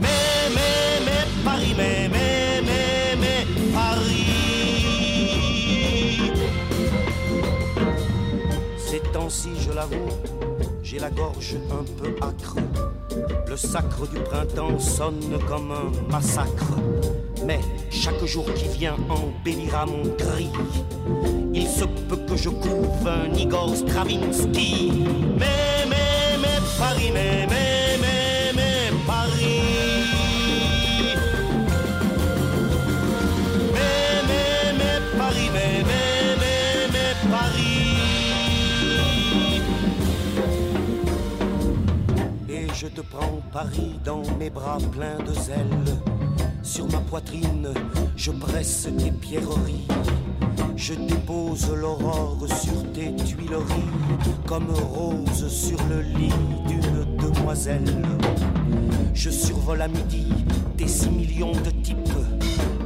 Mais, mais, mais, Paris, mais, mais, mais, mais, Paris. Ces temps-ci, je l'avoue, j'ai la gorge un peu âcre. Le sacre du printemps sonne comme un massacre. Mais chaque jour qui vient embellira mon cri. Se peut que je couvre un Igor Stravinsky. Mais, mais, mais, Paris, mais, mais, mais, mais, Paris. Mais, mais, mais, Paris, mais, mais, mais, mais, Paris. Et je te prends Paris dans mes bras pleins de zèle. Sur ma poitrine, je presse tes pierreries. Je dépose l'aurore sur tes tuileries, comme rose sur le lit d'une demoiselle. Je survole à midi tes six millions de types.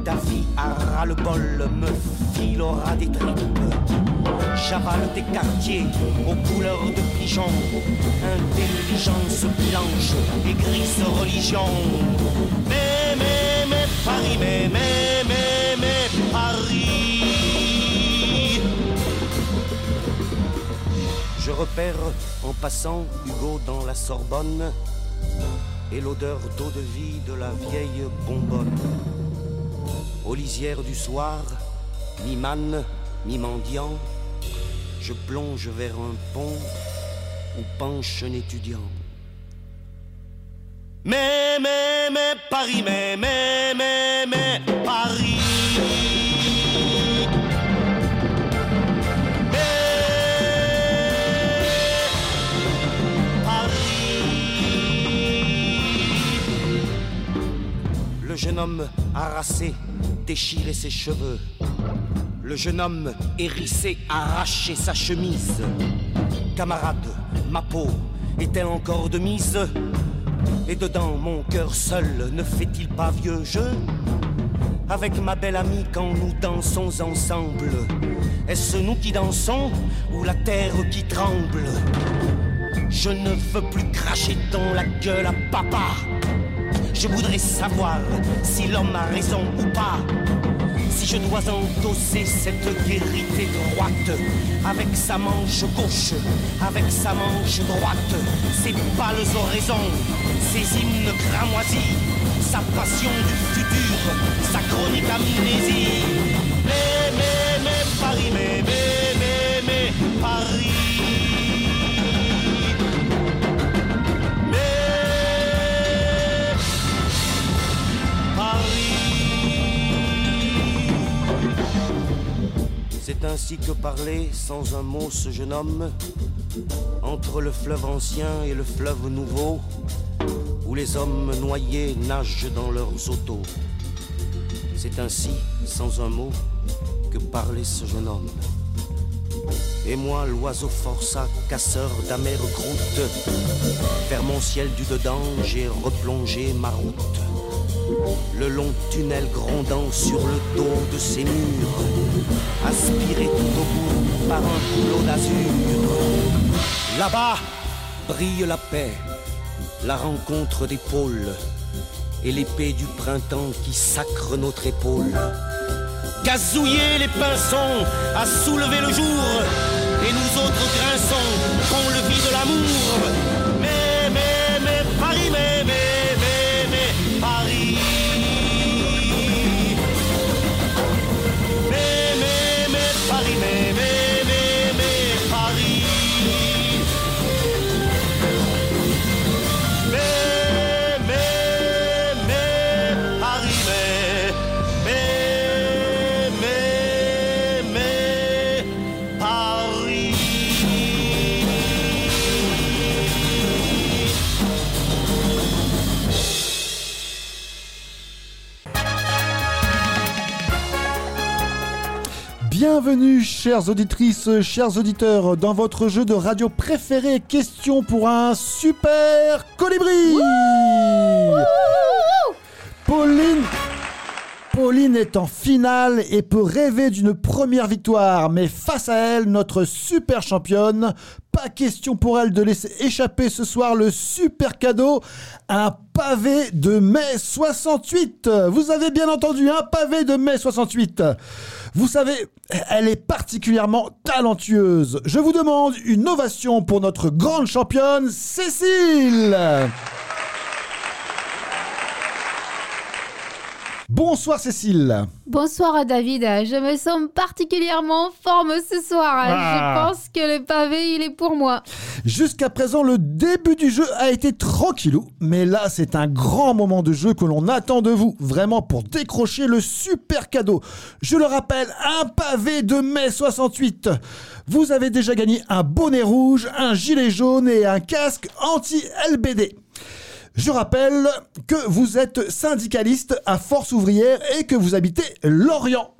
Ta vie à ras-le-bol me filera des tripes. J'avale tes quartiers aux couleurs de pigeon. Intelligence blanche et grise religion. Mais, mais, mais, Paris, mais, mais, repère en passant Hugo dans la Sorbonne et l'odeur d'eau de vie de la vieille bonbonne. Aux lisières du soir, mi-manne, mi-mendiant, je plonge vers un pont où penche un étudiant. Mais, mais, mais, Paris, mais, mais, mais, mais, Paris. Le jeune homme harassé déchirait ses cheveux. Le jeune homme hérissé arrachait sa chemise. Camarade, ma peau est-elle encore de mise? Et dedans mon cœur seul ne fait-il pas vieux jeu? Avec ma belle amie quand nous dansons ensemble Est-ce nous qui dansons ou la terre qui tremble? Je ne veux plus cracher dans la gueule à papa je voudrais savoir si l'homme a raison ou pas. Si je dois endosser cette vérité droite avec sa manche gauche, avec sa manche droite, ses pâles oraisons, ses hymnes cramoisis, sa passion du futur, sa chronique amnésie. Mais, Paris, mais, Paris. C'est ainsi que parlait sans un mot ce jeune homme, entre le fleuve ancien et le fleuve nouveau, où les hommes noyés nagent dans leurs autos. C'est ainsi, sans un mot, que parlait ce jeune homme. Et moi, l'oiseau forçat, casseur d'amères croûtes, vers mon ciel du dedans, j'ai replongé ma route. Le long tunnel grondant sur le dos de ces murs, aspiré tout au bout par un flot d'azur. Là-bas brille la paix, la rencontre des pôles et l'épée du printemps qui sacre notre épaule. Gazouiller les pinsons à soulever le jour, et nous autres grinçons qu'on le vit de l'amour. Mais, mais, mais, Paris, mais, Bienvenue, chères auditrices, chers auditeurs, dans votre jeu de radio préféré. Question pour un super colibri. Pauline. Pauline est en finale et peut rêver d'une première victoire, mais face à elle, notre super championne, pas question pour elle de laisser échapper ce soir le super cadeau, un pavé de mai 68. Vous avez bien entendu, un pavé de mai 68. Vous savez, elle est particulièrement talentueuse. Je vous demande une ovation pour notre grande championne, Cécile. Bonsoir Cécile. Bonsoir David, je me sens particulièrement en forme ce soir. Ah. Je pense que le pavé, il est pour moi. Jusqu'à présent, le début du jeu a été tranquillou, mais là, c'est un grand moment de jeu que l'on attend de vous, vraiment pour décrocher le super cadeau. Je le rappelle, un pavé de mai 68. Vous avez déjà gagné un bonnet rouge, un gilet jaune et un casque anti-LBD. Je rappelle que vous êtes syndicaliste à Force ouvrière et que vous habitez Lorient.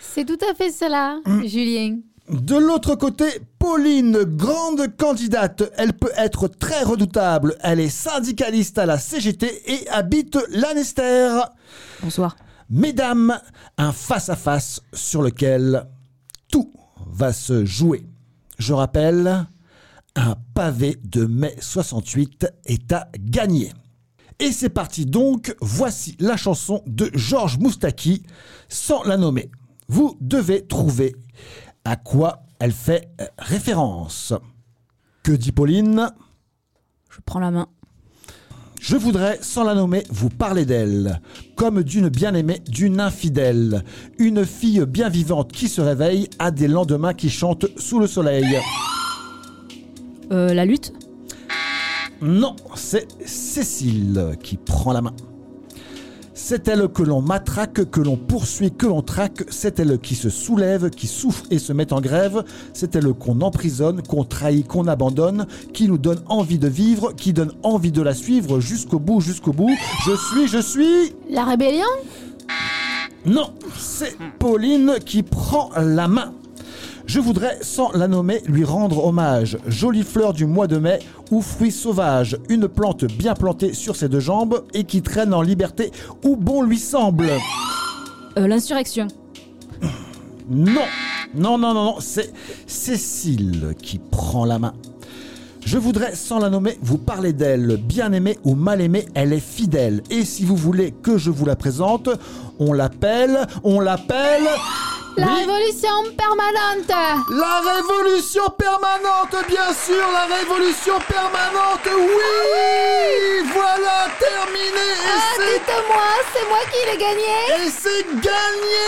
C'est tout à fait cela, Mm. Julien. De l'autre côté, Pauline, grande candidate, elle peut être très redoutable. Elle est syndicaliste à la CGT et habite Lanester. Bonsoir. Mesdames, un face-à-face sur lequel tout va se jouer. Je rappelle, un pavé de mai 68 est à gagner. Et c'est parti donc, voici la chanson de Georges Moustaki, sans la nommer. Vous devez trouver à quoi elle fait euh, référence. Que dit Pauline? Je prends la main. Je voudrais, sans la nommer, vous parler d'elle, comme d'une bien-aimée, d'une infidèle, une fille bien vivante qui se réveille à des lendemains qui chantent sous le soleil. Euh, la lutte Non, c'est Cécile qui prend la main. C'est elle que l'on matraque, que l'on poursuit, que l'on traque. C'est elle qui se soulève, qui souffre et se met en grève. C'est elle qu'on emprisonne, qu'on trahit, qu'on abandonne, qui nous donne envie de vivre, qui donne envie de la suivre jusqu'au bout, jusqu'au bout. Je suis, je suis... La rébellion? Non, c'est Pauline qui prend la main. Je voudrais, sans la nommer, lui rendre hommage. Jolie fleur du mois de mai ou fruit sauvage, une plante bien plantée sur ses deux jambes et qui traîne en liberté où bon lui semble. Euh, L'insurrection. Non, non, non, non, non, c'est Cécile qui prend la main. Je voudrais, sans la nommer, vous parler d'elle. Bien aimée ou mal aimée, elle est fidèle. Et si vous voulez que je vous la présente, on l'appelle, on l'appelle... La Oui. révolution permanente. La révolution permanente, bien sûr, la révolution permanente, oui. Voilà, terminé et Ah, c'est... dites-moi, c'est moi qui l'ai gagné. Et c'est gagné.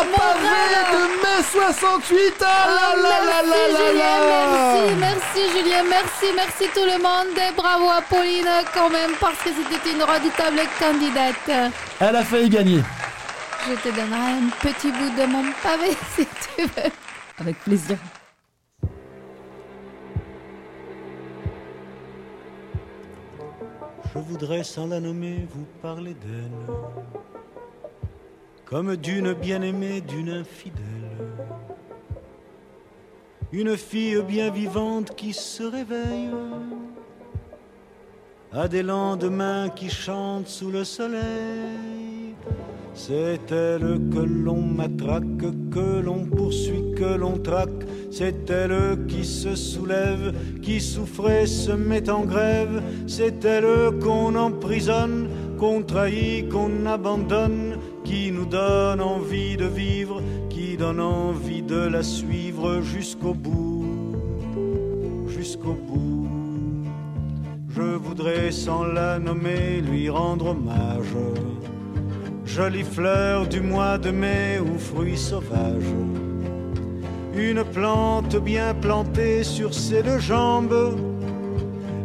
Un mon pavé de mai 68 Ah là là là là merci là Julien, là. merci, merci Julien, merci, merci tout le monde. Et bravo à Pauline quand même parce que c'était une redoutable candidate. Elle a failli gagner. Je te donnerai un petit bout de mon pavé si tu veux. Avec plaisir. Je voudrais sans la nommer vous parler d'elle Comme d'une bien-aimée, d'une infidèle Une fille bien vivante qui se réveille À des lendemains qui chantent sous le soleil C'est elle que l'on matraque, que l'on poursuit, que l'on traque. C'est elle qui se soulève, qui souffre et se met en grève. C'est elle qu'on emprisonne, qu'on trahit, qu'on abandonne, qui nous donne envie de vivre, qui donne envie de la suivre jusqu'au bout, jusqu'au bout. Je voudrais sans la nommer lui rendre hommage. Jolie fleur du mois de mai ou fruit sauvage. Une plante bien plantée sur ses deux jambes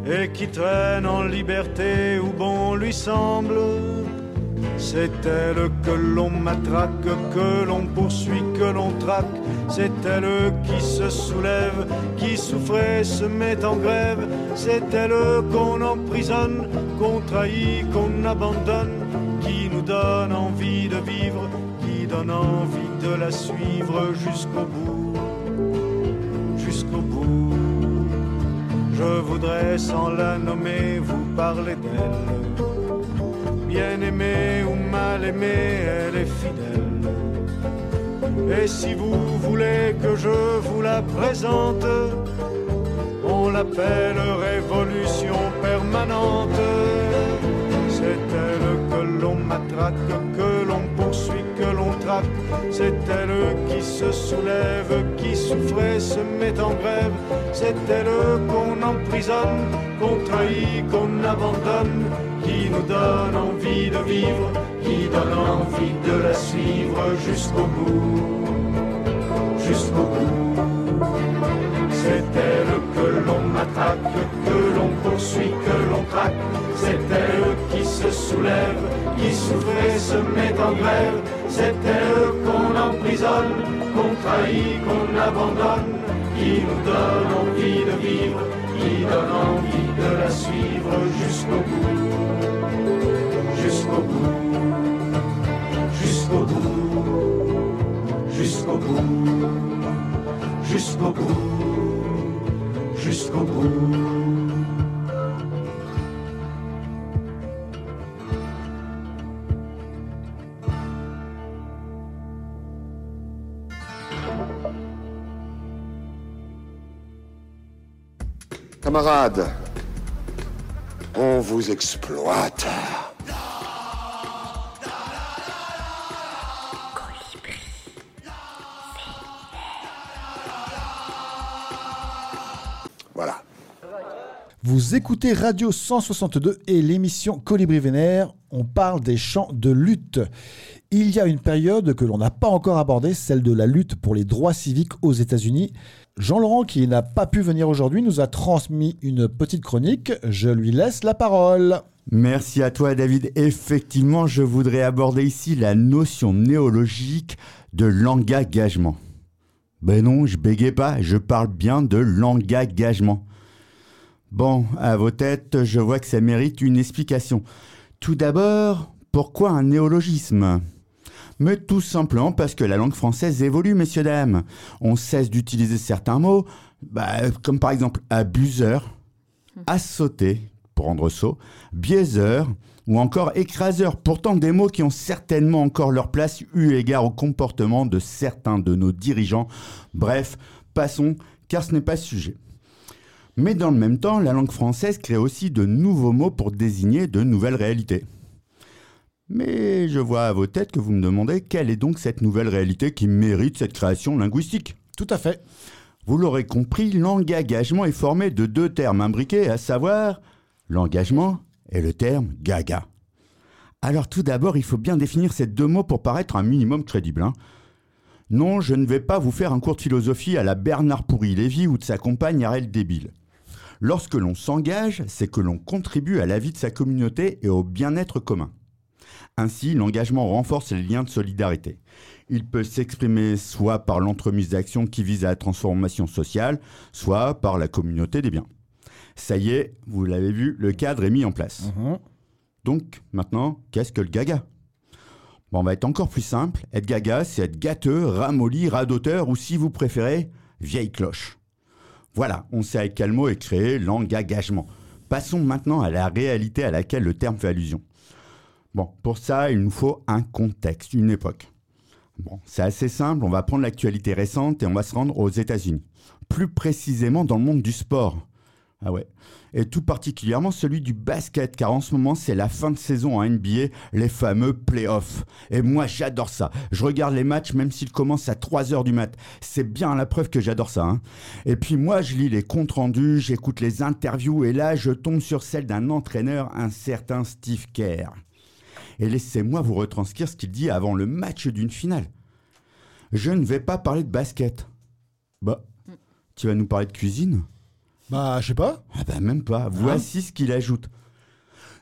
et qui traîne en liberté où bon lui semble. C'est elle que l'on matraque, que l'on poursuit, que l'on traque. C'est elle qui se soulève, qui souffre et se met en grève. C'est elle qu'on emprisonne, qu'on trahit, qu'on abandonne, donne envie de vivre, qui donne envie de la suivre jusqu'au bout, jusqu'au bout. Je voudrais sans la nommer vous parler d'elle bien aimée ou mal aimée, elle est fidèle. Et si vous voulez que je vous la présente, on l'appelle révolution permanente. C'est l'on que l'on poursuit, que l'on traque. C'est elle qui se soulève, qui souffre et se met en grève. C'est elle qu'on emprisonne, qu'on trahit, qu'on abandonne, qui nous donne envie de vivre, qui donne envie de la suivre jusqu'au bout, jusqu'au bout. C'est elle que l'on matraque, que l'on poursuit, que l'on traque. C'est qui souffre et se met en grève. C'est elle qu'on emprisonne, qu'on trahit, qu'on abandonne, qui nous donne envie de vivre, qui donne envie de la suivre jusqu'au bout, jusqu'au bout, jusqu'au bout, jusqu'au bout, jusqu'au bout, jusqu'au bout. Camarades, on vous exploite. Voilà. Vous écoutez Radio 162 et l'émission Colibri Vénère. On parle des champs de lutte. Il y a une période que l'on n'a pas encore abordée, celle de la lutte pour les droits civiques aux États-Unis. Jean-Laurent, qui n'a pas pu venir aujourd'hui, nous a transmis une petite chronique. Je lui laisse la parole. Merci à toi David. Effectivement, je voudrais aborder ici la notion néologique de l'engagement. Ben non, je bégaye pas, je parle bien de l'engagement. Bon, à vos têtes, je vois que ça mérite une explication. Tout d'abord, pourquoi un néologisme? Mais tout simplement parce que la langue française évolue, messieurs, dames. On cesse d'utiliser certains mots, bah, comme par exemple abuseur, assauter, pour rendre sot, biaiseur ou encore écraseur. Pourtant des mots qui ont certainement encore leur place eu égard au comportement de certains de nos dirigeants. Bref, passons, car ce n'est pas ce sujet. Mais dans le même temps, la langue française crée aussi de nouveaux mots pour désigner de nouvelles réalités. Mais je vois à vos têtes que vous me demandez quelle est donc cette nouvelle réalité qui mérite cette création linguistique. Tout à fait. Vous l'aurez compris, l'engagement est formé de deux termes imbriqués, à savoir l'engagement et le terme gaga. Alors tout d'abord, il faut bien définir ces deux mots pour paraître un minimum crédible. hein. Non, je ne vais pas vous faire un cours de philosophie à la Bernard Pourri-Lévy ou de sa compagne Arel Débile. Lorsque l'on s'engage, c'est que l'on contribue à la vie de sa communauté et au bien-être commun. Ainsi, l'engagement renforce les liens de solidarité. Il peut s'exprimer soit par l'entremise d'actions qui visent à la transformation sociale, soit par la communauté des biens. Ça y est, vous l'avez vu, le cadre est mis en place. Donc, maintenant, qu'est-ce que le gaga? Bon, on va être encore plus simple. Être gaga, c'est être gâteux, ramolli, radoteur ou si vous préférez, vieille cloche. Voilà, on sait avec quel mot est créé l'engagement. Passons maintenant à la réalité à laquelle le terme fait allusion. Bon, pour ça, il nous faut un contexte, une époque. Bon, c'est assez simple, on va prendre l'actualité récente et on va se rendre aux États-Unis. Plus précisément dans le monde du sport. Ah ouais. Et tout particulièrement celui du basket, car en ce moment, c'est la fin de saison en NBA, les fameux playoffs. Et moi, j'adore ça. Je regarde les matchs même s'ils commencent à 3h du mat. C'est bien la preuve que j'adore ça. hein. Et puis moi, je lis les comptes rendus, j'écoute les interviews, et là, je tombe sur celle d'un entraîneur, un certain Steve Kerr. Et laissez-moi vous retranscrire ce qu'il dit avant le match d'une finale. Je ne vais pas parler de basket. Bah, tu vas nous parler de cuisine? Bah, je sais pas. Ah bah même pas. Voici ce qu'il ajoute.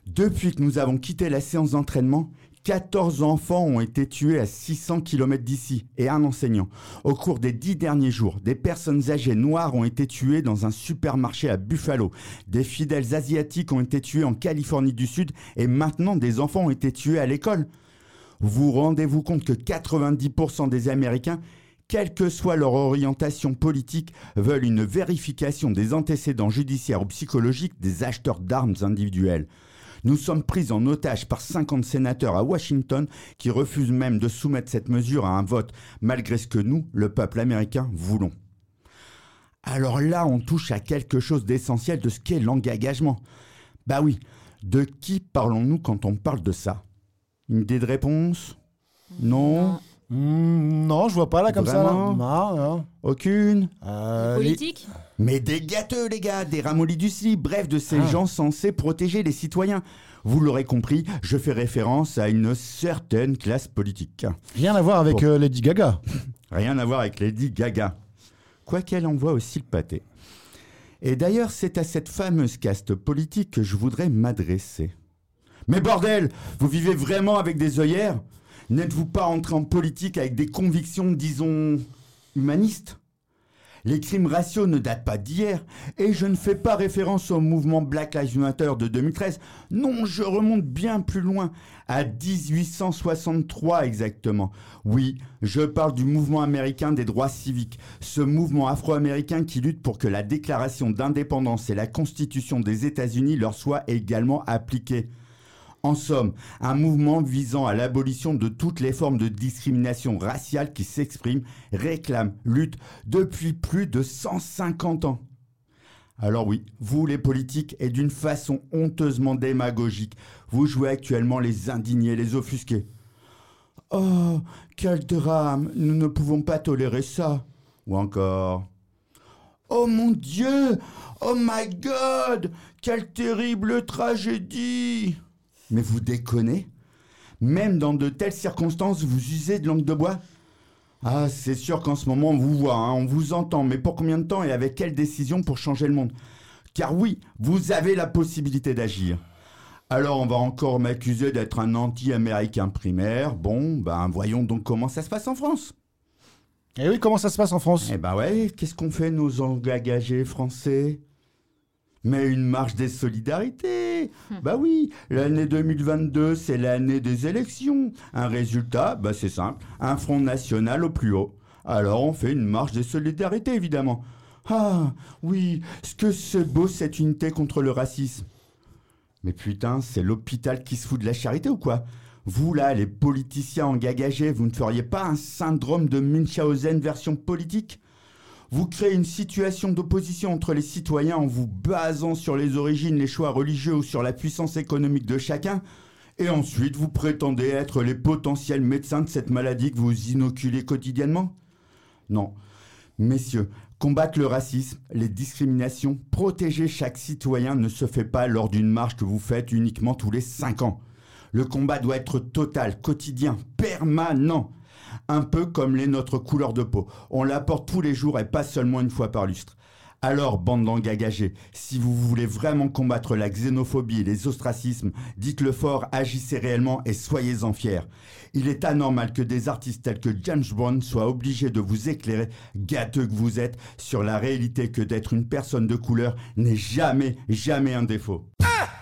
Depuis que nous avons quitté la séance d'entraînement, 14 enfants ont été tués à 600 km d'ici et un enseignant. Au cours des dix derniers jours, des personnes âgées noires ont été tuées dans un supermarché à Buffalo. Des fidèles asiatiques ont été tués en Californie du Sud et maintenant des enfants ont été tués à l'école. Vous rendez-vous compte que 90% des Américains, quelle que soit leur orientation politique, veulent une vérification des antécédents judiciaires ou psychologiques des acheteurs d'armes individuelles. Nous sommes pris en otage par 50 sénateurs à Washington qui refusent même de soumettre cette mesure à un vote, malgré ce que nous, le peuple américain, voulons. Alors là, on touche à quelque chose d'essentiel de ce qu'est l'engagement. Bah oui, de qui parlons-nous quand on parle de ça? Une idée de réponse? Non Hmm, non, je vois pas là comme Vraiment ça. Là. Non, non. Aucune Euh, les- Politique Mais des gâteux, les gars, des ramollis du CI, bref, de ces Ah. gens censés protéger les citoyens. Vous l'aurez compris, je fais référence à une certaine classe politique. Rien à voir avec Bon. euh, Lady Gaga. Rien à voir avec Lady Gaga. Quoiqu'elle envoie aussi le pâté. Et d'ailleurs, c'est à cette fameuse caste politique que je voudrais m'adresser. Mais bordel, vous vivez vraiment avec des œillères? N'êtes-vous pas entré en politique avec des convictions, disons, humanistes? Les crimes raciaux ne datent pas d'hier, et je ne fais pas référence au mouvement Black Lives Matter de 2013. Non, je remonte bien plus loin, à 1863 exactement. Oui, je parle du mouvement américain des droits civiques, ce mouvement afro-américain qui lutte pour que la déclaration d'indépendance et la constitution des États-Unis leur soient également appliquées. En somme, un mouvement visant à l'abolition de toutes les formes de discrimination raciale qui s'expriment, réclame, lutte depuis plus de 150 ans. Alors oui, vous les politiques, et d'une façon honteusement démagogique, vous jouez actuellement les indignés, les offusqués. Oh, quel drame, nous ne pouvons pas tolérer ça. Ou encore, Oh mon Dieu, oh my God, quelle terrible tragédie. Mais vous déconnez Même dans de telles circonstances, vous usez de langue de bois Ah, c'est sûr qu'en ce moment, on vous voit, hein, on vous entend, mais pour combien de temps et avec quelle décision pour changer le monde? Car oui, vous avez la possibilité d'agir. Alors on va encore m'accuser d'être un anti-américain primaire. Bon, ben voyons donc comment ça se passe en France. Et oui, comment ça se passe en France? Eh ben ouais, qu'est-ce qu'on fait nos engagés français? Mais une marche des solidarités. Bah oui, l'année 2022, c'est l'année des élections. Un résultat, bah c'est simple, un front national au plus haut. Alors on fait une marche des solidarités, évidemment. Ah, oui, ce que c'est beau cette unité contre le racisme. Mais putain, c'est l'hôpital qui se fout de la charité ou quoi? Vous là, les politiciens engagés, vous ne feriez pas un syndrome de Munchausen version politique? Vous créez une situation d'opposition entre les citoyens en vous basant sur les origines, les choix religieux ou sur la puissance économique de chacun, et ensuite vous prétendez être les potentiels médecins de cette maladie que vous inoculez quotidiennement? Non. Messieurs, combattre le racisme, les discriminations, protéger chaque citoyen ne se fait pas lors d'une marche que vous faites uniquement tous les 5 ans. Le combat doit être total, quotidien, permanent un peu comme les notre couleur de peau. On l'apporte tous les jours et pas seulement une fois par lustre. Alors, bande d'engagés, si vous voulez vraiment combattre la xénophobie et les ostracismes, dites-le fort, agissez réellement et soyez-en fiers. Il est anormal que des artistes tels que James Brown soient obligés de vous éclairer, gâteux que vous êtes, sur la réalité que d'être une personne de couleur n'est jamais, jamais un défaut. Some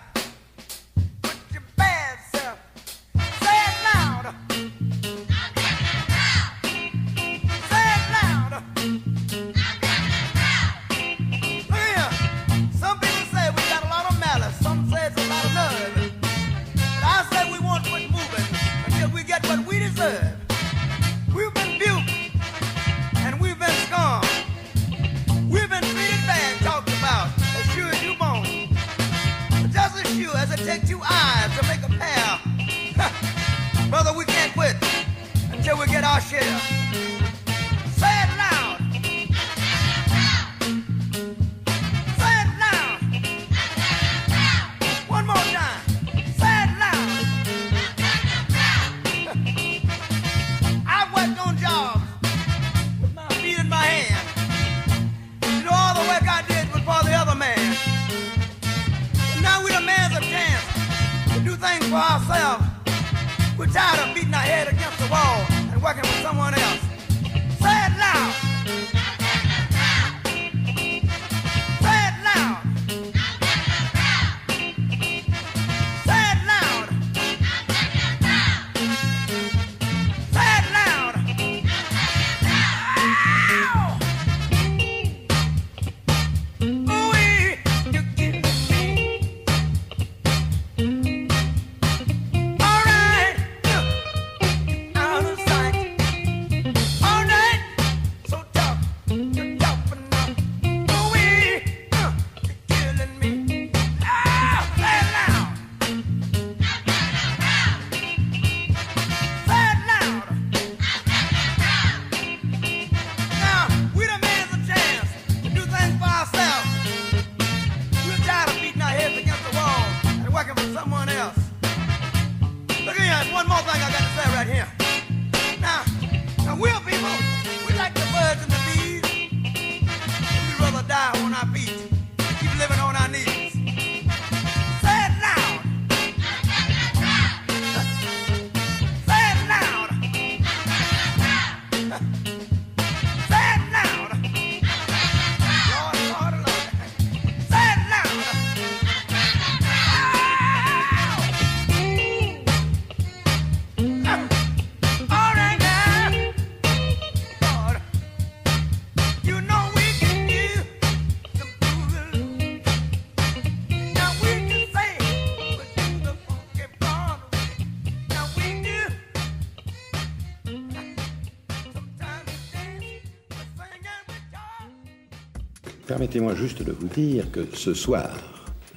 Permettez-moi juste de vous dire que ce soir,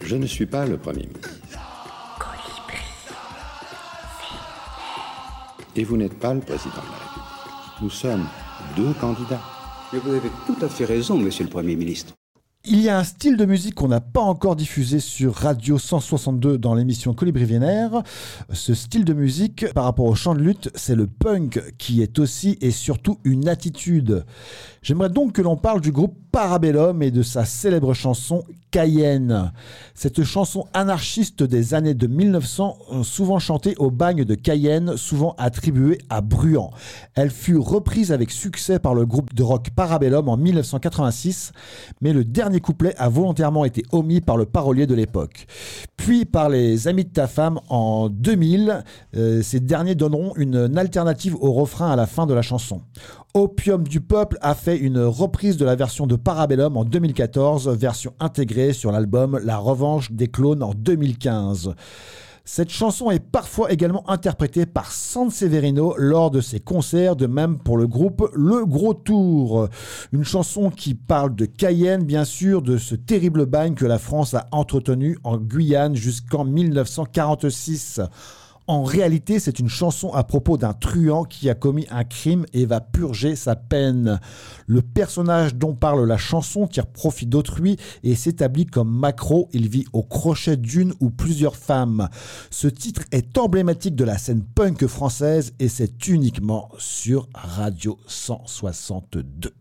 je ne suis pas le Premier ministre. Et vous n'êtes pas le président de la République. Nous sommes deux candidats. Mais vous avez tout à fait raison, monsieur le Premier ministre. Il y a un style de musique qu'on n'a pas encore diffusé sur Radio 162 dans l'émission Colibri Vénère. Ce style de musique, par rapport au chant de lutte, c'est le punk qui est aussi et surtout une attitude. J'aimerais donc que l'on parle du groupe Parabellum et de sa célèbre chanson Cayenne. Cette chanson anarchiste des années de 1900, euh, souvent chantée au bagne de Cayenne, souvent attribuée à Bruant. Elle fut reprise avec succès par le groupe de rock Parabellum en 1986, mais le dernier couplet a volontairement été omis par le parolier de l'époque. Puis par les Amis de ta femme en 2000, euh, ces derniers donneront une alternative au refrain à la fin de la chanson. Opium du Peuple a fait une reprise de la version de Parabellum en 2014, version intégrée sur l'album La Revanche des Clones en 2015. Cette chanson est parfois également interprétée par Sanseverino lors de ses concerts, de même pour le groupe Le Gros Tour. Une chanson qui parle de Cayenne, bien sûr, de ce terrible bagne que la France a entretenu en Guyane jusqu'en 1946. En réalité, c'est une chanson à propos d'un truand qui a commis un crime et va purger sa peine. Le personnage dont parle la chanson tire profit d'autrui et s'établit comme macro. Il vit au crochet d'une ou plusieurs femmes. Ce titre est emblématique de la scène punk française et c'est uniquement sur Radio 162.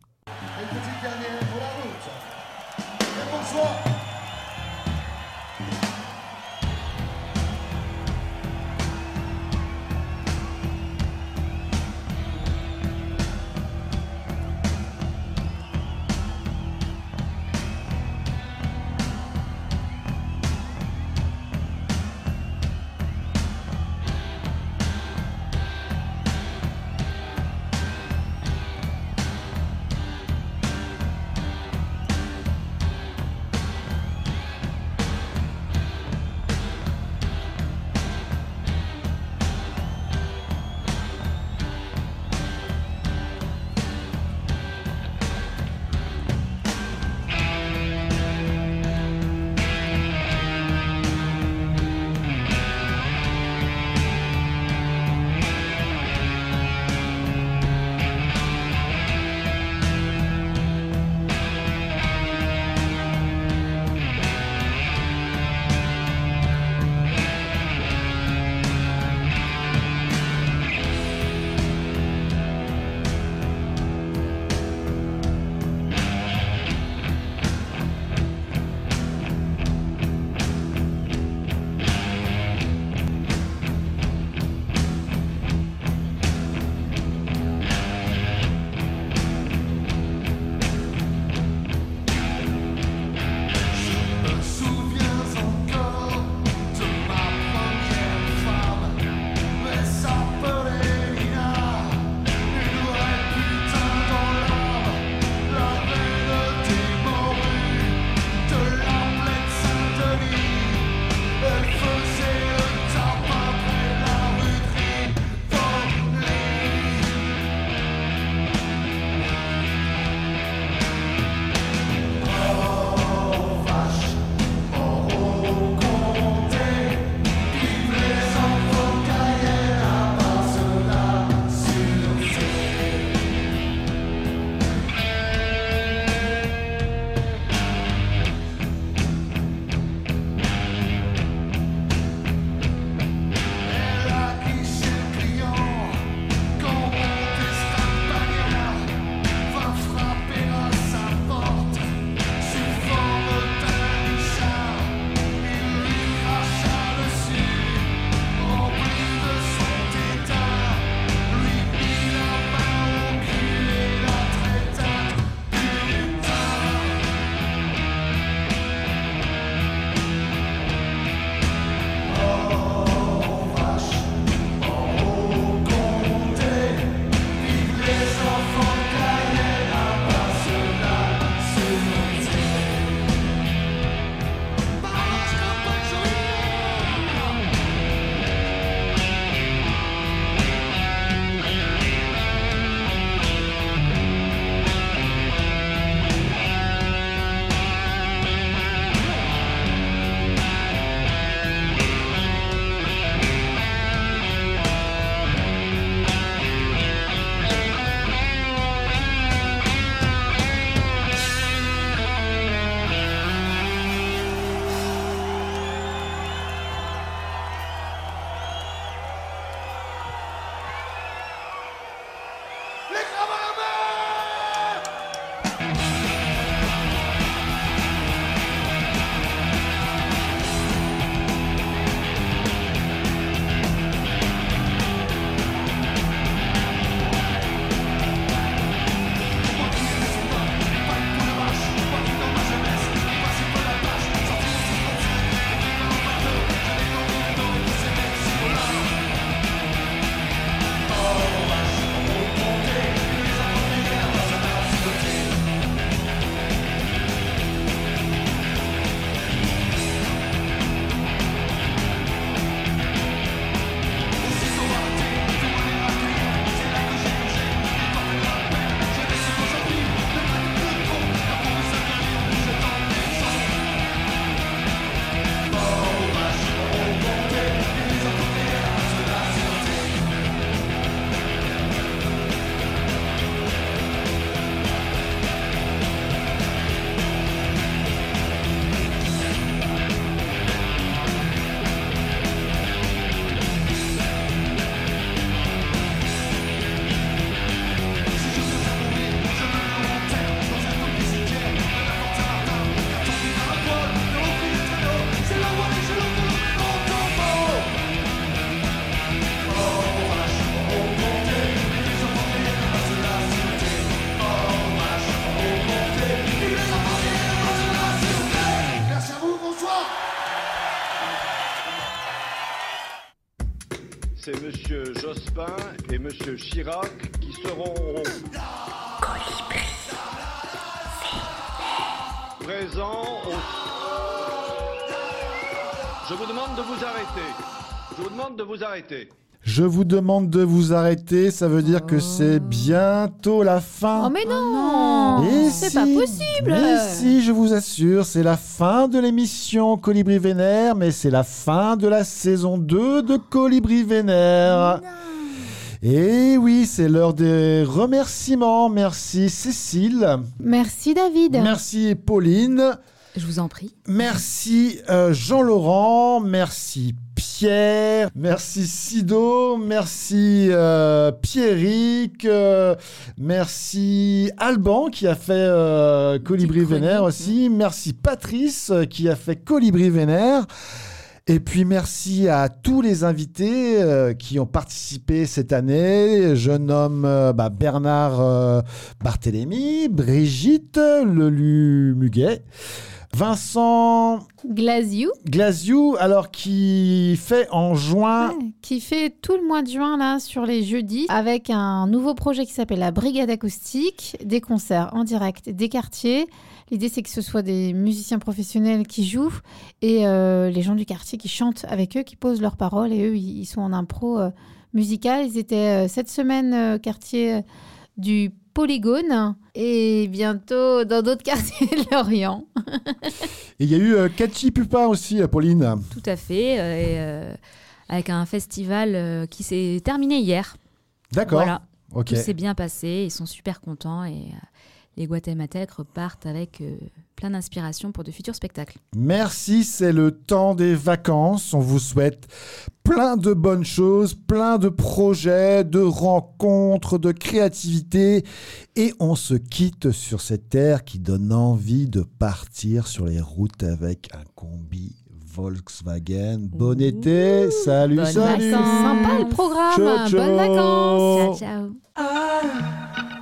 Jospin et Monsieur Chirac qui seront présents au... Je vous demande de vous arrêter. Je vous demande de vous arrêter. Je vous demande de vous arrêter, ça veut dire que c'est bientôt la fin. Oh mais non Et C'est si, pas possible Mais si, je vous assure, c'est la fin de l'émission Colibri Vénère, mais c'est la fin de la saison 2 de Colibri Vénère. Et oui, c'est l'heure des remerciements. Merci Cécile. Merci David. Merci Pauline. Je vous en prie. Merci euh, Jean-Laurent, merci Pierre, merci Sido, merci euh, Pierrick, euh, merci Alban qui a fait euh, Colibri Vénère aussi, merci Patrice euh, qui a fait Colibri Vénère. Et puis merci à tous les invités euh, qui ont participé cette année. Je nomme euh, bah, Bernard euh, Barthélémy, Brigitte Lelu Muguet, Vincent Glasiou. Glasiou, alors qui fait en juin. qui fait tout le mois de juin là sur les jeudis avec un nouveau projet qui s'appelle la Brigade Acoustique, des concerts en direct des quartiers. L'idée c'est que ce soit des musiciens professionnels qui jouent et euh, les gens du quartier qui chantent avec eux, qui posent leurs paroles et eux ils sont en impro euh, musicale. Ils étaient euh, cette semaine quartier du Polygone et bientôt dans d'autres quartiers de Lorient. Et il y a eu euh, Catchy Pupin aussi, euh, Pauline. Tout à fait. euh, et, euh, avec un festival euh, qui s'est terminé hier. D'accord. Voilà. Ok. Tout s'est bien passé. Ils sont super contents et euh, les Guatémaltèques repartent avec euh, plein d'inspiration pour de futurs spectacles. Merci, c'est le temps des vacances. On vous souhaite plein de bonnes choses, plein de projets, de rencontres, de créativité. Et on se quitte sur cette terre qui donne envie de partir sur les routes avec un combi Volkswagen. Bon été, salut, Bonnes salut. vacances. Sympa le programme. Ciao, ciao. Bonnes vacances. Ciao, ciao.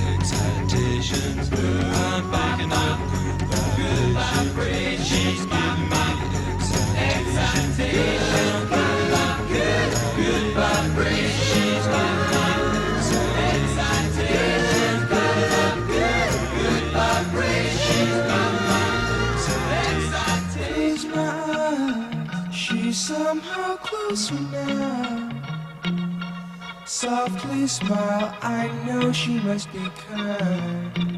excitations. I'm picking up good vibrations. Giving me the Softly smile, I know she must be kind.